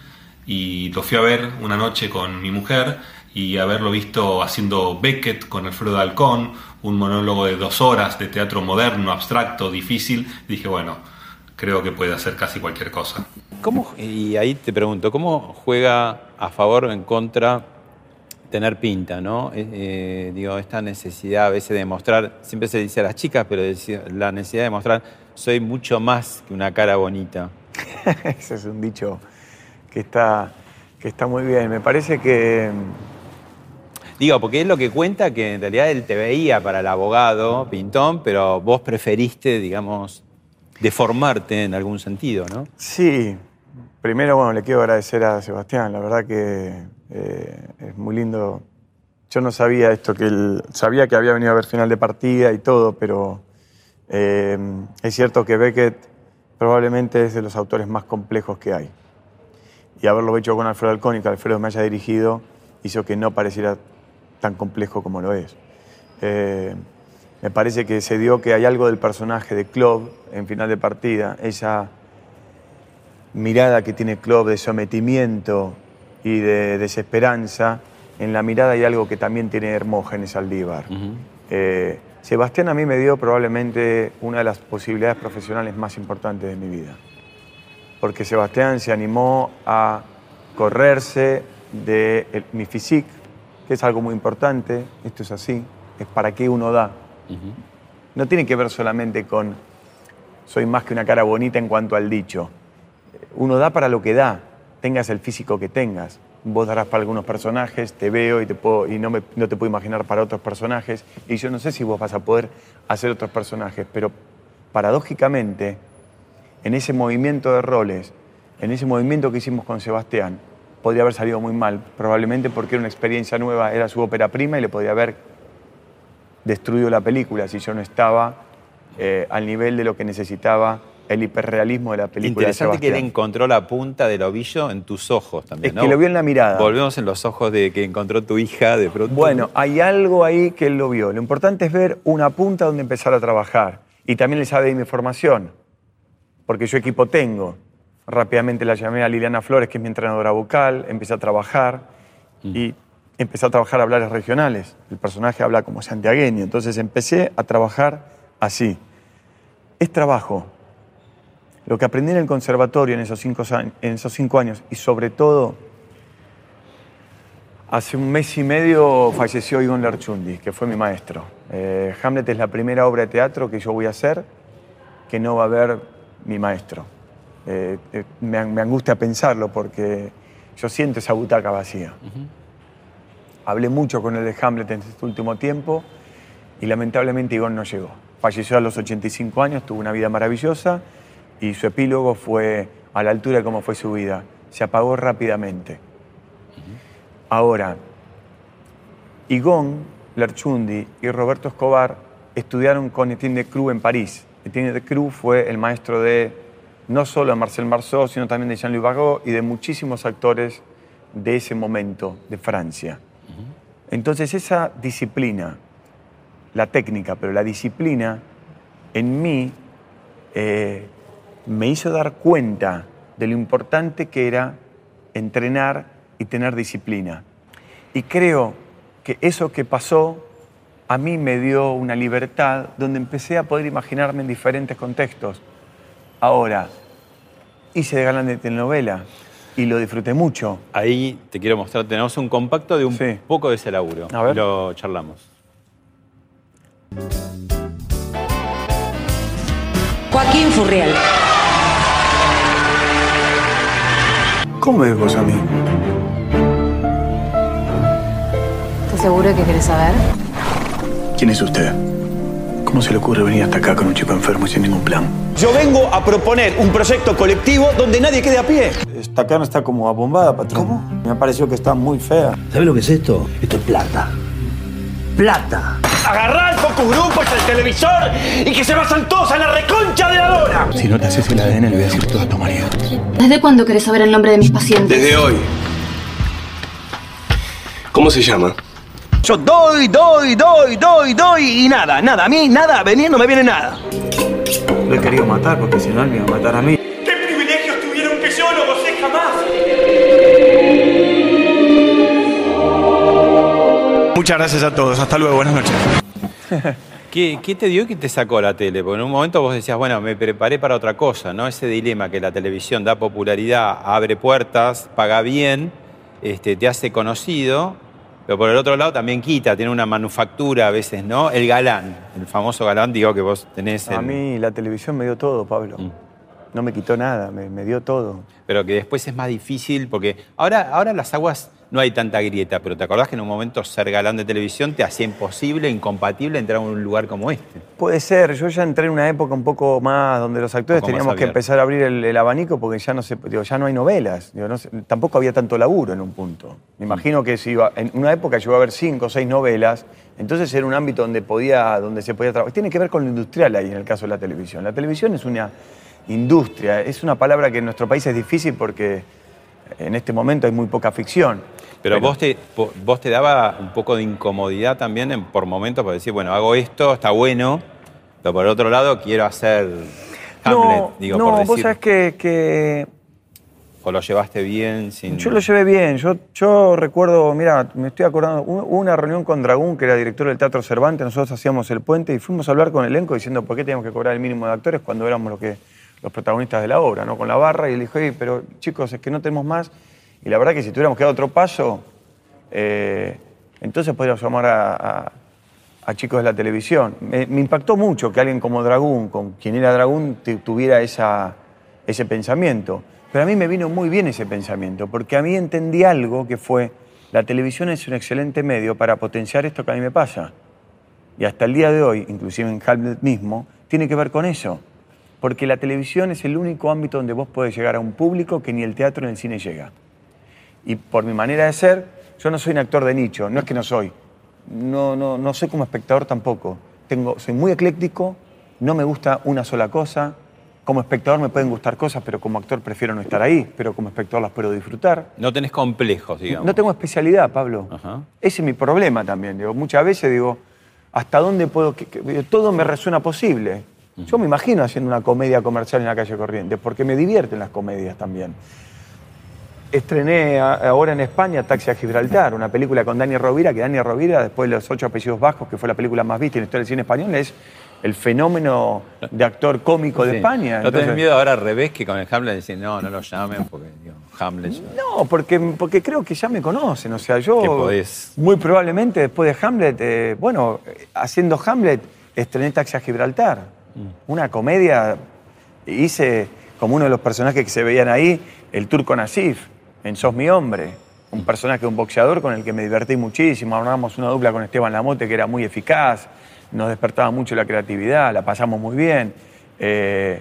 y lo fui a ver una noche con mi mujer y haberlo visto haciendo Beckett con Alfredo Alcón, un monólogo de dos horas de teatro moderno, abstracto, difícil, dije, bueno, creo que puede hacer casi cualquier cosa. ¿Cómo, y ahí te pregunto, ¿cómo juega a favor o en contra tener pinta, no? Eh, eh, digo, esta necesidad a veces de mostrar, siempre se dice a las chicas, pero la necesidad de mostrar, soy mucho más que una cara bonita. *laughs* Ese es un dicho que está, que está muy bien. Me parece que Digo, porque es lo que cuenta que en realidad él te veía para el abogado, pintón, pero vos preferiste, digamos, deformarte en algún sentido, ¿no? Sí, primero, bueno, le quiero agradecer a Sebastián, la verdad que eh, es muy lindo. Yo no sabía esto, que él sabía que había venido a ver final de partida y todo, pero eh, es cierto que Beckett probablemente es de los autores más complejos que hay. Y haberlo hecho con Alfredo Alcón y que Alfredo me haya dirigido hizo que no pareciera tan complejo como lo es. Eh, me parece que se dio que hay algo del personaje de Club en final de partida, esa mirada que tiene Club de sometimiento y de desesperanza, en la mirada hay algo que también tiene Hermógenes Aldívar. Eh, Sebastián a mí me dio probablemente una de las posibilidades profesionales más importantes de mi vida, porque Sebastián se animó a correrse de el- mi physique, que es algo muy importante, esto es así, es para qué uno da. No tiene que ver solamente con soy más que una cara bonita en cuanto al dicho. Uno da para lo que da, tengas el físico que tengas. Vos darás para algunos personajes, te veo y, te puedo, y no, me- no te puedo imaginar para otros personajes. Y yo no sé si vos vas a poder hacer otros personajes, pero paradójicamente, en ese movimiento de roles, en ese movimiento que hicimos con Sebastián, podría haber salido muy mal, probablemente porque era una experiencia nueva, era su ópera prima y le podía haber destruido la película si yo no estaba eh, al nivel de lo que necesitaba el hiperrealismo de la película. de Interesante que él encontró la punta del ovillo en tus ojos también, Es ¿no? que lo vio en la mirada. Volvemos en los ojos de que encontró tu hija de pronto. Bueno, hay algo ahí que él lo vio. Lo importante es ver una punta donde empezar a trabajar. Y también le sabe de mi formación, porque yo equipo tengo. Rápidamente la llamé a Liliana Flores, que es mi entrenadora vocal, empecé a trabajar y empecé a trabajar hablares regionales. El personaje habla como santiagueño, entonces empecé a trabajar así. Es trabajo. Lo que aprendí en el conservatorio en esos cinco, en esos cinco años y sobre todo Hace un mes y medio falleció Igon Lerchundi, que fue mi maestro. Eh, Hamlet es la primera obra de teatro que yo voy a hacer que no va a ver mi maestro. Eh, eh, me, an- me angustia pensarlo porque yo siento esa butaca vacía. Hablé mucho con el de Hamlet en este último tiempo y lamentablemente Igon no llegó. falleció a los 85 años, tuvo una vida maravillosa y su epílogo fue a la altura de cómo fue su vida. Se apagó rápidamente. Ahora, Igón Lerchundi y Roberto Escobar estudiaron con Etienne de Cruz en París. Etienne de Cruz fue el maestro de no solo de Marcel Marceau, sino también de Jean-Louis Barrault y de muchísimos actores de ese momento de Francia. Entonces esa disciplina, la técnica, pero la disciplina, en mí eh, me hizo dar cuenta de lo importante que era entrenar y tener disciplina. Y creo que eso que pasó a mí me dio una libertad donde empecé a poder imaginarme en diferentes contextos. Ahora, hice de galán de telenovela y lo disfruté mucho. Ahí te quiero mostrar, tenemos un compacto de un Sí. poco de ese laburo. A ver. Lo charlamos. Joaquín Furriel. ¿Cómo me ves vos a mí? ¿Estás seguro de que querés saber? ¿Quién es usted? ¿Cómo se le ocurre venir hasta acá con un chico enfermo y sin ningún plan? Yo vengo a proponer un proyecto colectivo donde nadie quede a pie. Esta carne está como abombada, patrón. ¿Cómo? Me ha parecido que está muy fea. ¿Sabes lo que es esto? Esto es plata. Plata. Agarrá el focus grupos, el televisor y que se vayan todos a la reconcha de la lora. Si no te haces el ADN, le voy a decir todo a tu marido. ¿Desde cuándo querés saber el nombre de mis pacientes? Desde hoy. ¿Cómo se llama? Yo doy, doy, doy, doy, doy y nada, nada. A mí nada, venir no me viene nada. Lo he querido matar porque si no él me iba a matar a mí. ¿Qué privilegios tuvieron que yo no gocé jamás? Muchas gracias a todos. Hasta luego. Buenas noches. *laughs* ¿Qué, qué te dio y qué te sacó la tele? Porque en un momento vos decías, bueno, me preparé para otra cosa, ¿no? Ese dilema que la televisión da popularidad, abre puertas, paga bien, este, te hace conocido, pero por el otro lado también quita, tiene una manufactura a veces, ¿no? El galán, el famoso galán, digo que vos tenés. A mí la televisión me dio todo, Pablo. Mm. No me quitó nada, me, me dio todo. pero que después es más difícil porque ahora, ahora las aguas no hay tanta grieta, pero ¿te acordás que en un momento ser galán de televisión te hacía imposible, incompatible entrar a un lugar como este? Puede ser, yo ya entré en una época un poco más donde los actores teníamos que empezar a abrir el, el abanico porque ya no se, digo, ya no hay novelas. Digo, no sé, tampoco había tanto laburo en un punto. Me imagino que si iba, en una época llegó a haber cinco o seis novelas, entonces era un ámbito donde podía, donde se podía trabajar. Tiene que ver con lo industrial ahí en el caso de la televisión. La televisión es una industria, es una palabra que en nuestro país es difícil porque en este momento hay muy poca ficción. Pero, vos, te, vo- vos te daba un poco de incomodidad también en- por momentos para decir, bueno, hago esto, está bueno, pero por otro lado quiero hacer Hamlet, no, digo, no, por vos decir. sabés que, que O lo llevaste bien sin. Yo lo llevé bien. Yo, yo recuerdo, mira, me estoy acordando, hubo una reunión con Dragún, que era director del Teatro Cervantes, nosotros hacíamos el puente y fuimos a hablar con el elenco diciendo por qué teníamos que cobrar el mínimo de actores cuando éramos lo que, los protagonistas de la obra, ¿no? Con la barra y dije, "Oye, pero chicos, es que no tenemos más. Y la verdad que si tuviéramos que dar otro paso, eh, entonces podríamos llamar a, a- a chicos de la televisión. Me, me impactó mucho que alguien como Dragún, con quien era Dragún, tuviera esa, ese pensamiento. Pero a mí me vino muy bien ese pensamiento, porque a mí entendí algo que fue, la televisión es un excelente medio para potenciar esto que a mí me pasa. Y hasta el día de hoy, inclusive en Hamlet mismo, tiene que ver con eso. Porque la televisión es el único ámbito donde vos podés llegar a un público que ni el teatro ni el cine llega. Y por mi manera de ser, yo no soy un actor de nicho, no es que no soy. No, no, no soy como espectador tampoco. Tengo, soy muy ecléctico, no me gusta una sola cosa. Como espectador me pueden gustar cosas, pero como actor prefiero no estar ahí, pero como espectador las puedo disfrutar. No tenés complejos, digamos. No tengo especialidad, Pablo. Ajá. Ese es mi problema también. Digo, muchas veces digo, ¿hasta dónde puedo? que- que- todo me resuena posible. Yo me imagino haciendo una comedia comercial en la calle Corrientes, porque me divierten las comedias también. Estrené ahora en España Taxi a Gibraltar, una película con Dani Rovira, que Dani Rovira, después de Los Ocho Apellidos Bajos, que fue la película más vista en la historia del cine español, es el fenómeno de actor cómico de Sí. España. ¿No tenés Entonces- miedo ahora al revés que con el Hamlet decir, no, no lo llamen porque digo, Hamlet. No, porque, porque creo que ya me conocen. O sea, yo podés. muy probablemente después de Hamlet, eh, bueno, haciendo Hamlet, estrené Taxi a Gibraltar. Mm. Una comedia, hice como uno de los personajes que se veían ahí, el turco Nasif, en Sos mi hombre. Un personaje, un boxeador con el que me divertí muchísimo. Armamos una dupla con Esteban Lamote que era muy eficaz. nos despertaba mucho la creatividad, la pasamos muy bien. Eh,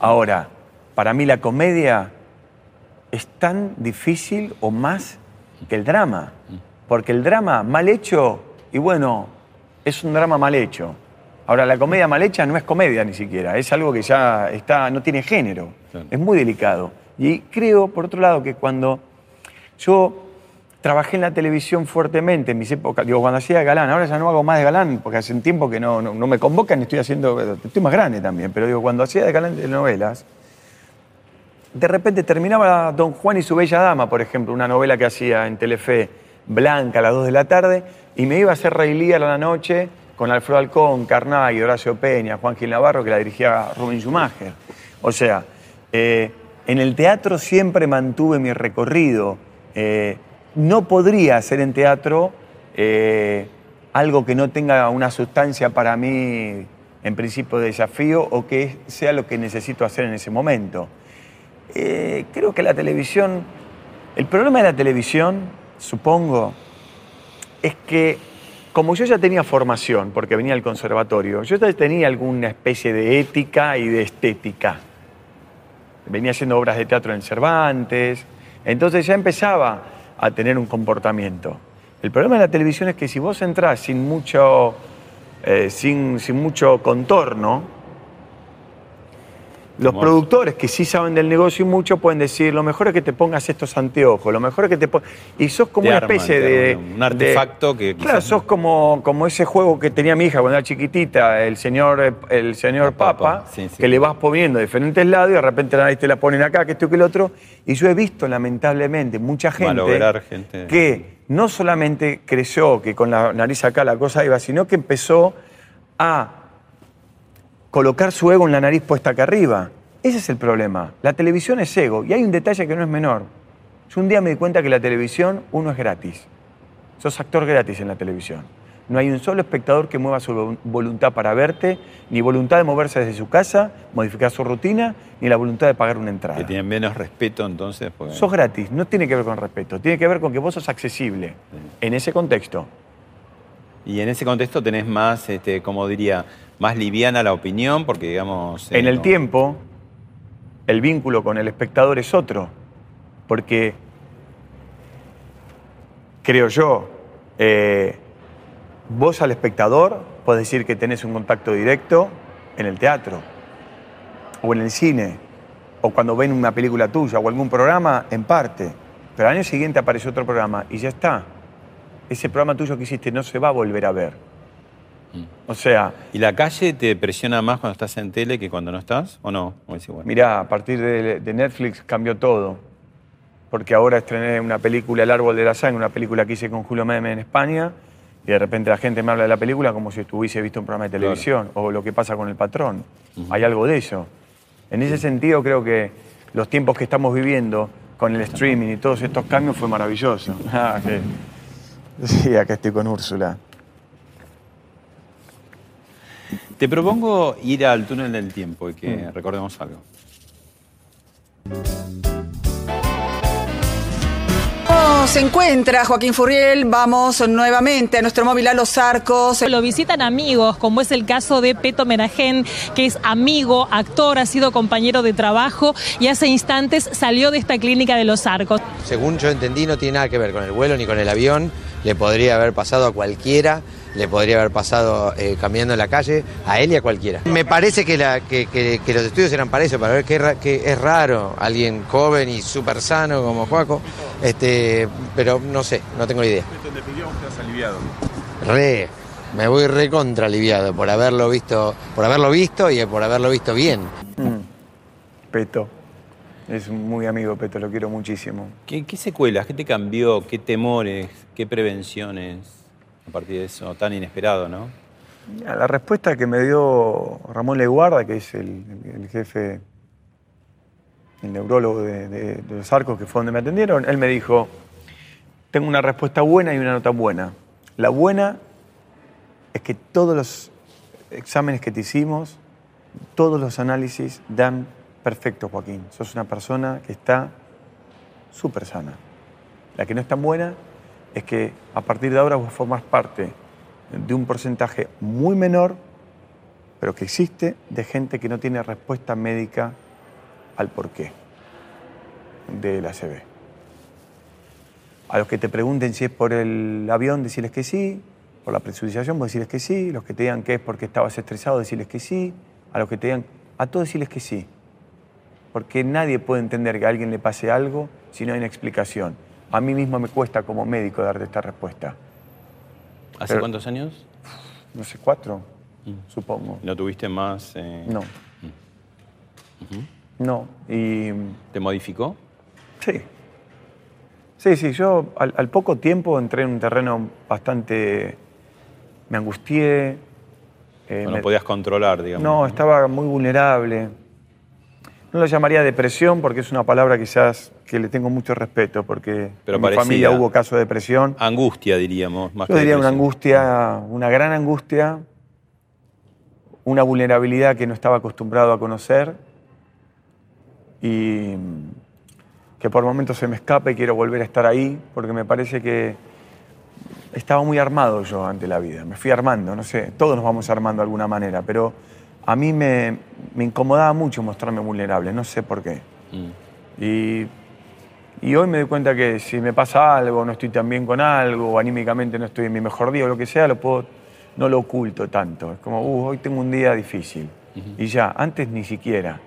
ahora, para mí la comedia es tan difícil o más que el drama, porque el drama mal hecho, y bueno, es un drama mal hecho. Ahora, la comedia mal hecha no es comedia ni siquiera, es algo que ya está, no tiene género, es muy delicado. Y creo, por otro lado, que cuando yo trabajé en la televisión fuertemente en mis épocas, digo, cuando hacía de galán, ahora ya no hago más de galán, porque hace un tiempo que no, no, me convocan, estoy haciendo, estoy más grande también, pero digo, cuando hacía de galán de novelas, de repente terminaba Don Juan y su Bella Dama, por ejemplo, una novela que hacía en Telefe, Blanca, a las 2 de la tarde, y me iba a hacer Rey Lear a la noche con Alfredo Alcón, Carnay, Horacio Peña, Juan Gil Navarro, que la dirigía Rubén Schumacher. O sea, eh, en el teatro siempre mantuve mi recorrido. Eh, no podría hacer en teatro eh, algo que no tenga una sustancia para mí, en principio, de desafío o que sea lo que necesito hacer en ese momento. Eh, creo que la televisión, el problema de la televisión, supongo, es que como yo ya tenía formación, porque venía del conservatorio, yo ya tenía alguna especie de ética y de estética. Venía haciendo obras de teatro en Cervantes, entonces ya empezaba a tener un comportamiento. El problema de la televisión es que si vos entrás sin mucho, eh, sin, sin mucho contorno, los productores que sí saben del negocio y mucho pueden decir, lo mejor es que te pongas estos anteojos, lo mejor es que te pongas... Y sos como Te una arman, especie de... un artefacto que Claro, sos como, como ese juego que tenía mi hija cuando era chiquitita, el señor, el señor Papa, que le vas poniendo de diferentes lados y de repente la nariz te la ponen acá, que esto y que el otro. Y yo he visto, lamentablemente, mucha gente, gente. que no solamente creció, que con la nariz acá la cosa iba, sino que empezó a colocar su ego en la nariz puesta acá arriba. Ese es el problema. La televisión es ego y hay un detalle que no es menor. Yo un día me di cuenta que la televisión uno es gratis. Sos actor gratis en la televisión. No hay un solo espectador que mueva su vo- voluntad para verte, ni voluntad de moverse desde su casa, modificar su rutina, ni la voluntad de pagar una entrada. que tienen menos respeto entonces. Porque... Sos gratis, no tiene que ver con respeto, tiene que ver con que vos sos accesible en ese contexto. Y en ese contexto tenés más, este, como diría, más liviana la opinión, porque digamos... eh, En el no- tiempo, el vínculo con el espectador es otro, porque creo yo, eh, vos al espectador podés decir que tenés un contacto directo en el teatro, o en el cine, o cuando ven una película tuya o algún programa, en parte. Pero al año siguiente aparece otro programa y ya está. Ese programa tuyo que hiciste no se va a volver a ver. O sea, ¿Y la calle te presiona más cuando estás en tele que cuando no estás? ¿O no? ¿O es igual? Mirá, a partir de, de Netflix cambió todo. Porque ahora estrené una película, El Árbol de la Sangre, una película que hice con Julio Meme en España, y de repente la gente me habla de la película como si estuviese visto un programa de televisión, o lo que pasa con El Patrón. Hay algo de eso. En ese sentido, creo que los tiempos que estamos viviendo con el streaming y todos estos cambios fue maravilloso. Ah, *laughs* Sí, acá estoy con Úrsula. Te propongo ir al túnel del tiempo y Mm. que recordemos algo. ¿Cómo se encuentra Joaquín Furriel? Vamos nuevamente a nuestro móvil a Los Arcos. Lo visitan amigos, como es el caso de Peto Menajén, que es amigo, actor, ha sido compañero de trabajo y hace instantes salió de esta clínica de Los Arcos. Según yo entendí, no tiene nada que ver con el vuelo ni con el avión. Le podría haber pasado a cualquiera, le podría haber pasado eh, caminando en la calle, a él y a cualquiera. Me parece que, la- que- que- que los estudios eran para eso, para ver qué, qué es raro alguien joven y súper sano como Juaco, este, pero no sé, no tengo idea. aliviado. Re, me voy re contra aliviado por haberlo visto, por haberlo visto y por haberlo visto bien. Peto. Es muy amigo Peto, lo quiero muchísimo. ¿Qué, qué secuelas? ¿Qué te cambió? ¿Qué temores? ¿Qué prevenciones? A partir de eso tan inesperado, ¿no? La respuesta que me dio Ramón Leguarda, que es el, el jefe, el neurólogo de, de- de los arcos, que fue donde me atendieron, él me dijo, tengo una respuesta buena y una no tan buena. La buena es que todos los exámenes que te hicimos, todos los análisis dan perfecto, Joaquín. Sos una persona que está súper sana. La que no es tan buena es que a partir de ahora vos formás parte de un porcentaje muy menor, pero que existe, de gente que no tiene respuesta médica al porqué de la ACV. A los que te pregunten si es por el avión, decirles que sí, por la presurización, decirles que sí, los que te digan que es porque estabas estresado, decirles que sí, a los que te digan, a todos decirles que sí. Porque nadie puede entender que a alguien le pase algo si no hay una explicación. A mí mismo me cuesta como médico darte esta respuesta. ¿Hace Pero- cuántos años? No sé, cuatro, supongo. ¿No tuviste más? eh, No. No. Y. ¿Te modificó? Sí. Sí, sí, yo al, al poco tiempo entré en un terreno bastante. Me angustié. eh, ¿O me- no podías controlar, digamos? No, estaba muy vulnerable. No lo llamaría depresión porque es una palabra quizás que le tengo mucho respeto porque Pero en mi familia hubo casos de depresión. Angustia, diríamos. Más Yo que diría una angustia, una gran angustia, una vulnerabilidad que no estaba acostumbrado a conocer y que por momentos se me escapa y quiero volver a estar ahí porque me parece que estaba muy armado yo ante la vida. Me fui armando, no sé, todos nos vamos armando de alguna manera, pero a mí me, me incomodaba mucho mostrarme vulnerable, no sé por qué. Mm. Y, y hoy me doy cuenta que si me pasa algo, no estoy tan bien con algo, o anímicamente no estoy en mi mejor día o lo que sea, lo puedo, no lo oculto tanto. Es como, uh, hoy tengo un día difícil. Y ya, antes ni siquiera.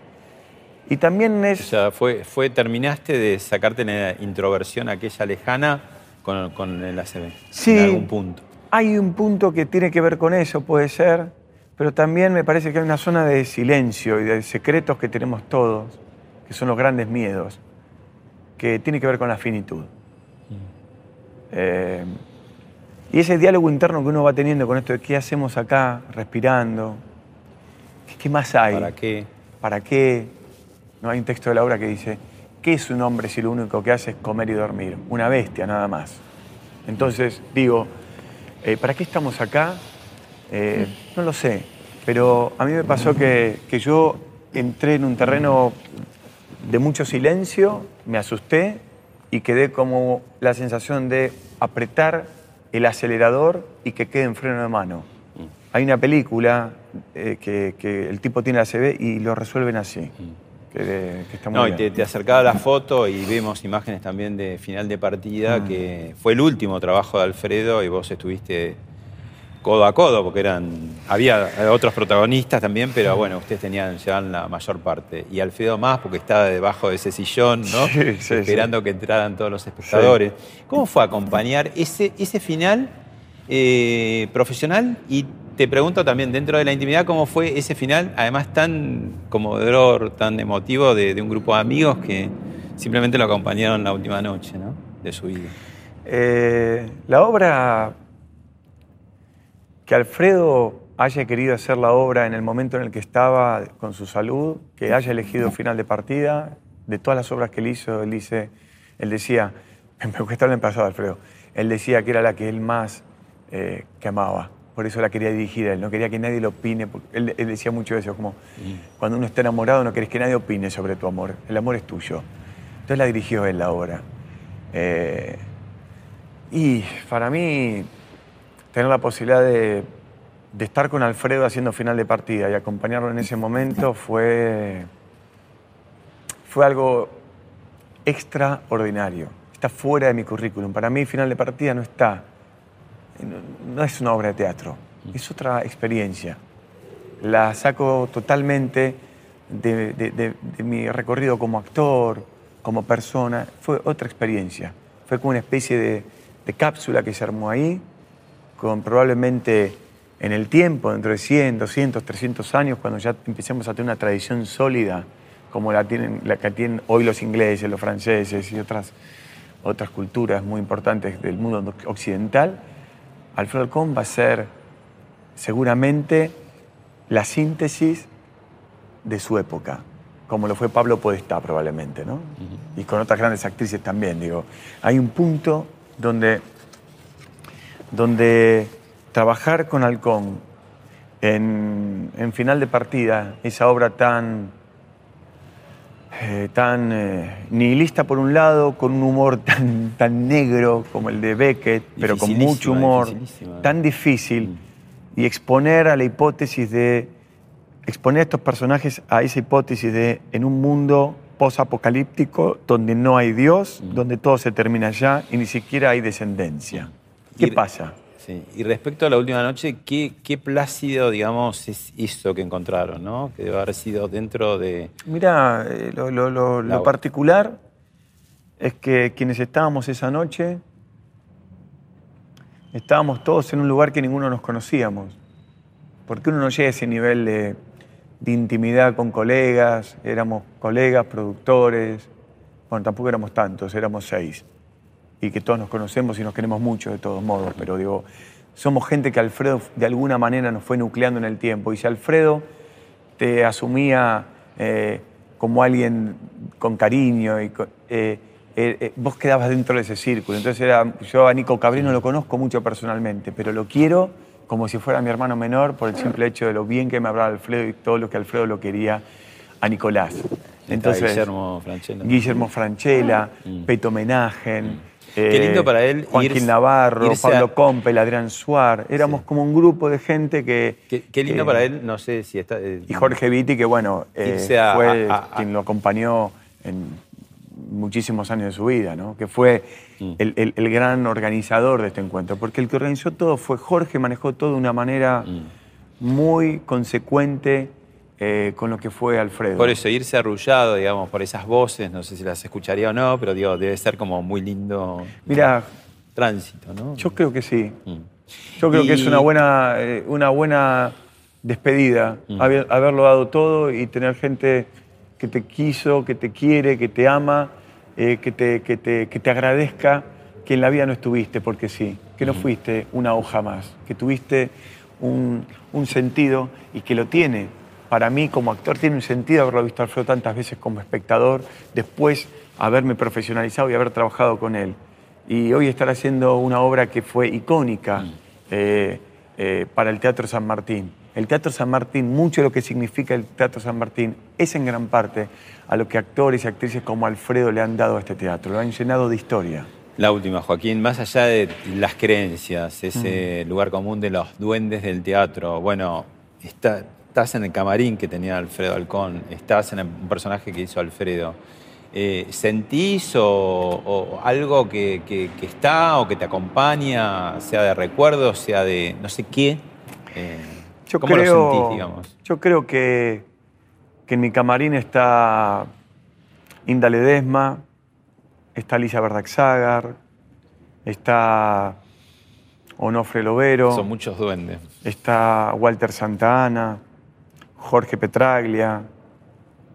Y también es... O sea, fue, fue, terminaste de sacarte la introversión aquella lejana con, con el ACV. Sí. En algún punto. Hay un punto que tiene que ver con eso, puede ser, pero también me parece que hay una zona de silencio y de secretos que tenemos todos, que son los grandes miedos, que tiene que ver con la finitud. Eh, y ese diálogo interno que uno va teniendo con esto de qué hacemos acá, respirando, ¿qué, qué más hay? ¿Para qué? ¿Para qué? No hay un texto de la obra que dice, ¿qué es un hombre si lo único que hace es comer y dormir? Una bestia nada más. Entonces digo, eh, ¿para qué estamos acá? Eh, no lo sé, pero a mí me pasó que, que yo entré en un terreno de mucho silencio, me asusté y quedé como la sensación de apretar el acelerador y que quede en freno de mano. Hay una película eh, que, que el tipo tiene la CB y lo resuelven así. Que, que está muy No, y te, te acercaba la foto y vemos imágenes también de final de partida, Mm. que fue el último trabajo de Alfredo y vos estuviste codo a codo, porque eran había otros protagonistas también, pero bueno, ustedes tenían llevaban la mayor parte. Y Alfredo más, porque estaba debajo de ese sillón, ¿no? Sí, sí, Esperando que entraran todos los espectadores. ¿Cómo fue acompañar ese, ese final eh, profesional? Y te pregunto también, dentro de la intimidad, ¿cómo fue ese final, además tan conmovedor, tan emotivo, de, de un grupo de amigos que simplemente lo acompañaron la última noche ¿no? de su vida? Eh, la obra, que Alfredo haya querido hacer la obra en el momento en el que estaba con su salud, que haya elegido final de partida, de todas las obras que él hizo, él, dice, él decía, *laughs* me hablar en pasado Alfredo, él decía que era la que él más eh, que amaba, por eso la quería dirigir a él, no quería que nadie lo opine, él, él decía mucho eso, como cuando uno está enamorado no querés que nadie opine sobre tu amor, el amor es tuyo. Entonces la dirigió él la obra. Eh, y para mí, tener la posibilidad de, de estar con Alfredo haciendo final de partida y acompañarlo en ese momento fue, fue algo extraordinario. Está fuera de mi currículum. Para mí, final de partida no está. No, es una obra de teatro, es otra experiencia. La saco totalmente de, de- de- de mi recorrido como actor, como persona. Fue otra experiencia. Fue como una especie de cápsula que se armó ahí, con probablemente en el tiempo, dentro de 100, 200, 300 años, cuando ya empecemos a tener una tradición sólida, como la, tienen, la que tienen hoy los ingleses, los franceses y otras, otras culturas muy importantes del mundo occidental, Alfredo Alcón va a ser seguramente la síntesis de su época, como lo fue Pablo Podestá probablemente, ¿no? Y con otras grandes actrices también, digo. Hay un punto donde, donde trabajar con Halcón en, en final de partida, esa obra tan, eh, tan eh, nihilista por un lado, con un humor *laughs* tan, tan negro como el de Beckett, pero con mucho humor, tan difícil, y exponer a la hipótesis de, exponer a estos personajes a esa hipótesis de en un mundo posapocalíptico donde no hay Dios, donde todo se termina ya y ni siquiera hay descendencia. ¿Qué Y- pasa? Sí. Y respecto a la última noche, ¿qué, qué plácido, digamos, es eso que encontraron, ¿no? Que debe haber sido dentro de... Mira, eh, lo, lo- lo- La- lo particular es que quienes estábamos esa noche estábamos todos en un lugar que ninguno nos conocíamos. Porque uno no llega a ese nivel de, de intimidad con colegas, éramos colegas, productores, bueno, tampoco éramos tantos, éramos seis. Y que todos nos conocemos y nos queremos mucho de todos modos, pero digo, somos gente que Alfredo de alguna manera nos fue nucleando en el tiempo. Y si Alfredo te asumía eh, como alguien con cariño y con- eh, eh, vos quedabas dentro de ese círculo. Entonces era, yo a Nico Cabrí no lo conozco mucho personalmente, pero lo quiero como si fuera mi hermano menor por el simple hecho de lo bien que me hablaba Alfredo y todo lo que Alfredo lo quería a Nicolás. Entonces, Guillermo Franchella. Guillermo Franchella, Peto Menagen, Qué eh, lindo para él Joaquín Navarro, irse a- Pablo Compel, Adrián Suar. Éramos como un grupo de gente que... Qué, qué lindo eh, para él, no sé si está... eh, y Jorge Vitti, que bueno, eh, a- fue a- quien lo acompañó en muchísimos años de su vida, ¿no? que fue Mm. el, el- el gran organizador de este encuentro, porque el que organizó todo fue Jorge, manejó todo de una manera Mm. muy consecuente eh, con lo que fue Alfredo. Por eso, irse arrullado, digamos, por esas voces, no sé si las escucharía o no, pero digo, debe ser como muy lindo Mira, tránsito, ¿no? yo creo que sí. Mm. Yo creo que es una buena, eh, una buena despedida, Mm. haber- haberlo dado todo y tener gente que te quiso, que te quiere, que te ama, eh, que, te, que, te, que te agradezca que en la vida no estuviste porque sí, que no fuiste una hoja más, que tuviste un, un sentido y que lo tiene. Para mí como actor tiene un sentido haberlo visto a Alfredo tantas veces como espectador, después haberme profesionalizado y haber trabajado con él. Y hoy estar haciendo una obra que fue icónica eh, eh, para el Teatro San Martín. El Teatro San Martín, mucho de lo que significa el Teatro San Martín es en gran parte a lo que actores y actrices como Alfredo le han dado a este teatro, lo han llenado de historia. La última, Joaquín, más allá de las creencias, ese lugar común de los duendes del teatro, bueno, está- estás en el camarín que tenía Alfredo Alcón, estás en el- un personaje que hizo Alfredo. Eh, ¿Sentís o, o algo que, que- que está o que te acompaña, sea de recuerdo, sea de no sé qué? Eh, Yo ¿Cómo creo, lo sentís, digamos? Yo creo que, que en mi camarín está Inda Ledesma, está Lisa Verdaxagar, está Onofre Lovero. Son muchos duendes. Está Walter Santana, Jorge Petraglia,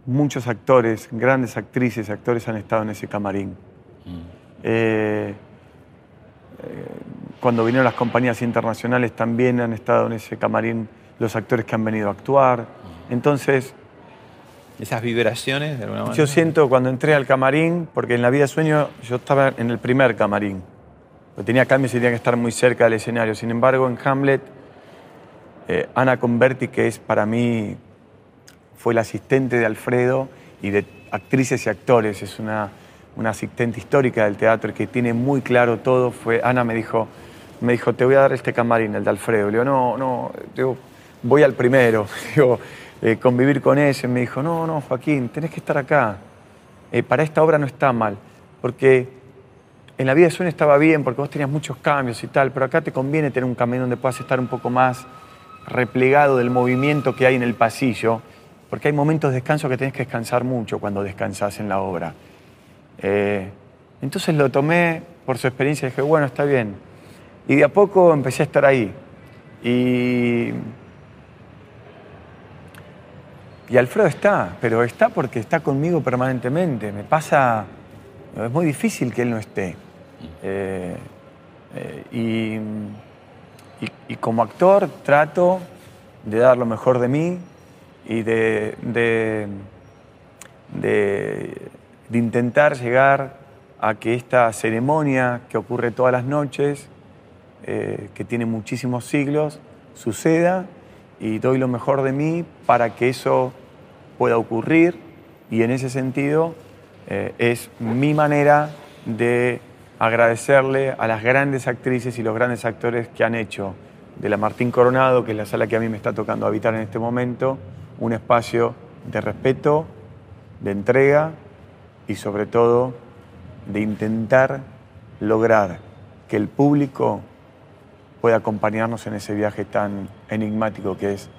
muchos actores, grandes actrices, actores han estado en ese camarín. Eh, eh, cuando vinieron las compañías internacionales también han estado en ese camarín los actores que han venido a actuar. Entonces, Esas vibraciones, de alguna manera. yo siento cuando entré al camarín, porque en la vida sueño yo estaba en el primer camarín, tenía cambios y tenía que estar muy cerca del escenario. Sin embargo, en Hamlet, eh, Ana Converti, que es para mí, fue la asistente de Alfredo y de actrices y actores, es una, una asistente histórica del teatro que tiene muy claro todo, fue, Ana me dijo, me dijo, te voy a dar este camarín, el de Alfredo. Le digo, no, no, digo, voy al primero. *laughs* Digo, eh, convivir con ese. Me dijo, no, no, Joaquín, tenés que estar acá. Eh, para esta obra no está mal, porque en la vida de sueño estaba bien, porque vos tenías muchos cambios y tal, pero acá te conviene tener un camarín donde puedas estar un poco más replegado del movimiento que hay en el pasillo, porque hay momentos de descanso que tenés que descansar mucho cuando descansás en la obra. Eh, entonces lo tomé por su experiencia y dije, bueno, está bien. Y de a poco empecé a estar ahí. Y, y Alfredo está, pero está porque está conmigo permanentemente. Me pasa, es muy difícil que él no esté. Eh, eh, y, y- como actor trato de dar lo mejor de mí y de- de intentar llegar a que esta ceremonia que ocurre todas las noches, eh, que tiene muchísimos siglos, suceda y doy lo mejor de mí para que eso pueda ocurrir. Y en ese sentido eh, es mi manera de agradecerle a las grandes actrices y los grandes actores que han hecho de la Martín Coronado, que es la sala que a mí me está tocando habitar en este momento, un espacio de respeto, de entrega y sobre todo de intentar lograr que el público pueda acompañarnos en ese viaje tan enigmático que es,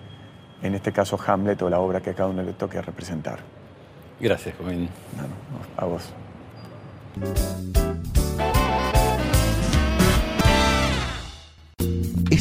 en este caso, Hamlet o la obra que a cada uno le toque representar. Gracias, Joaquín. A vos.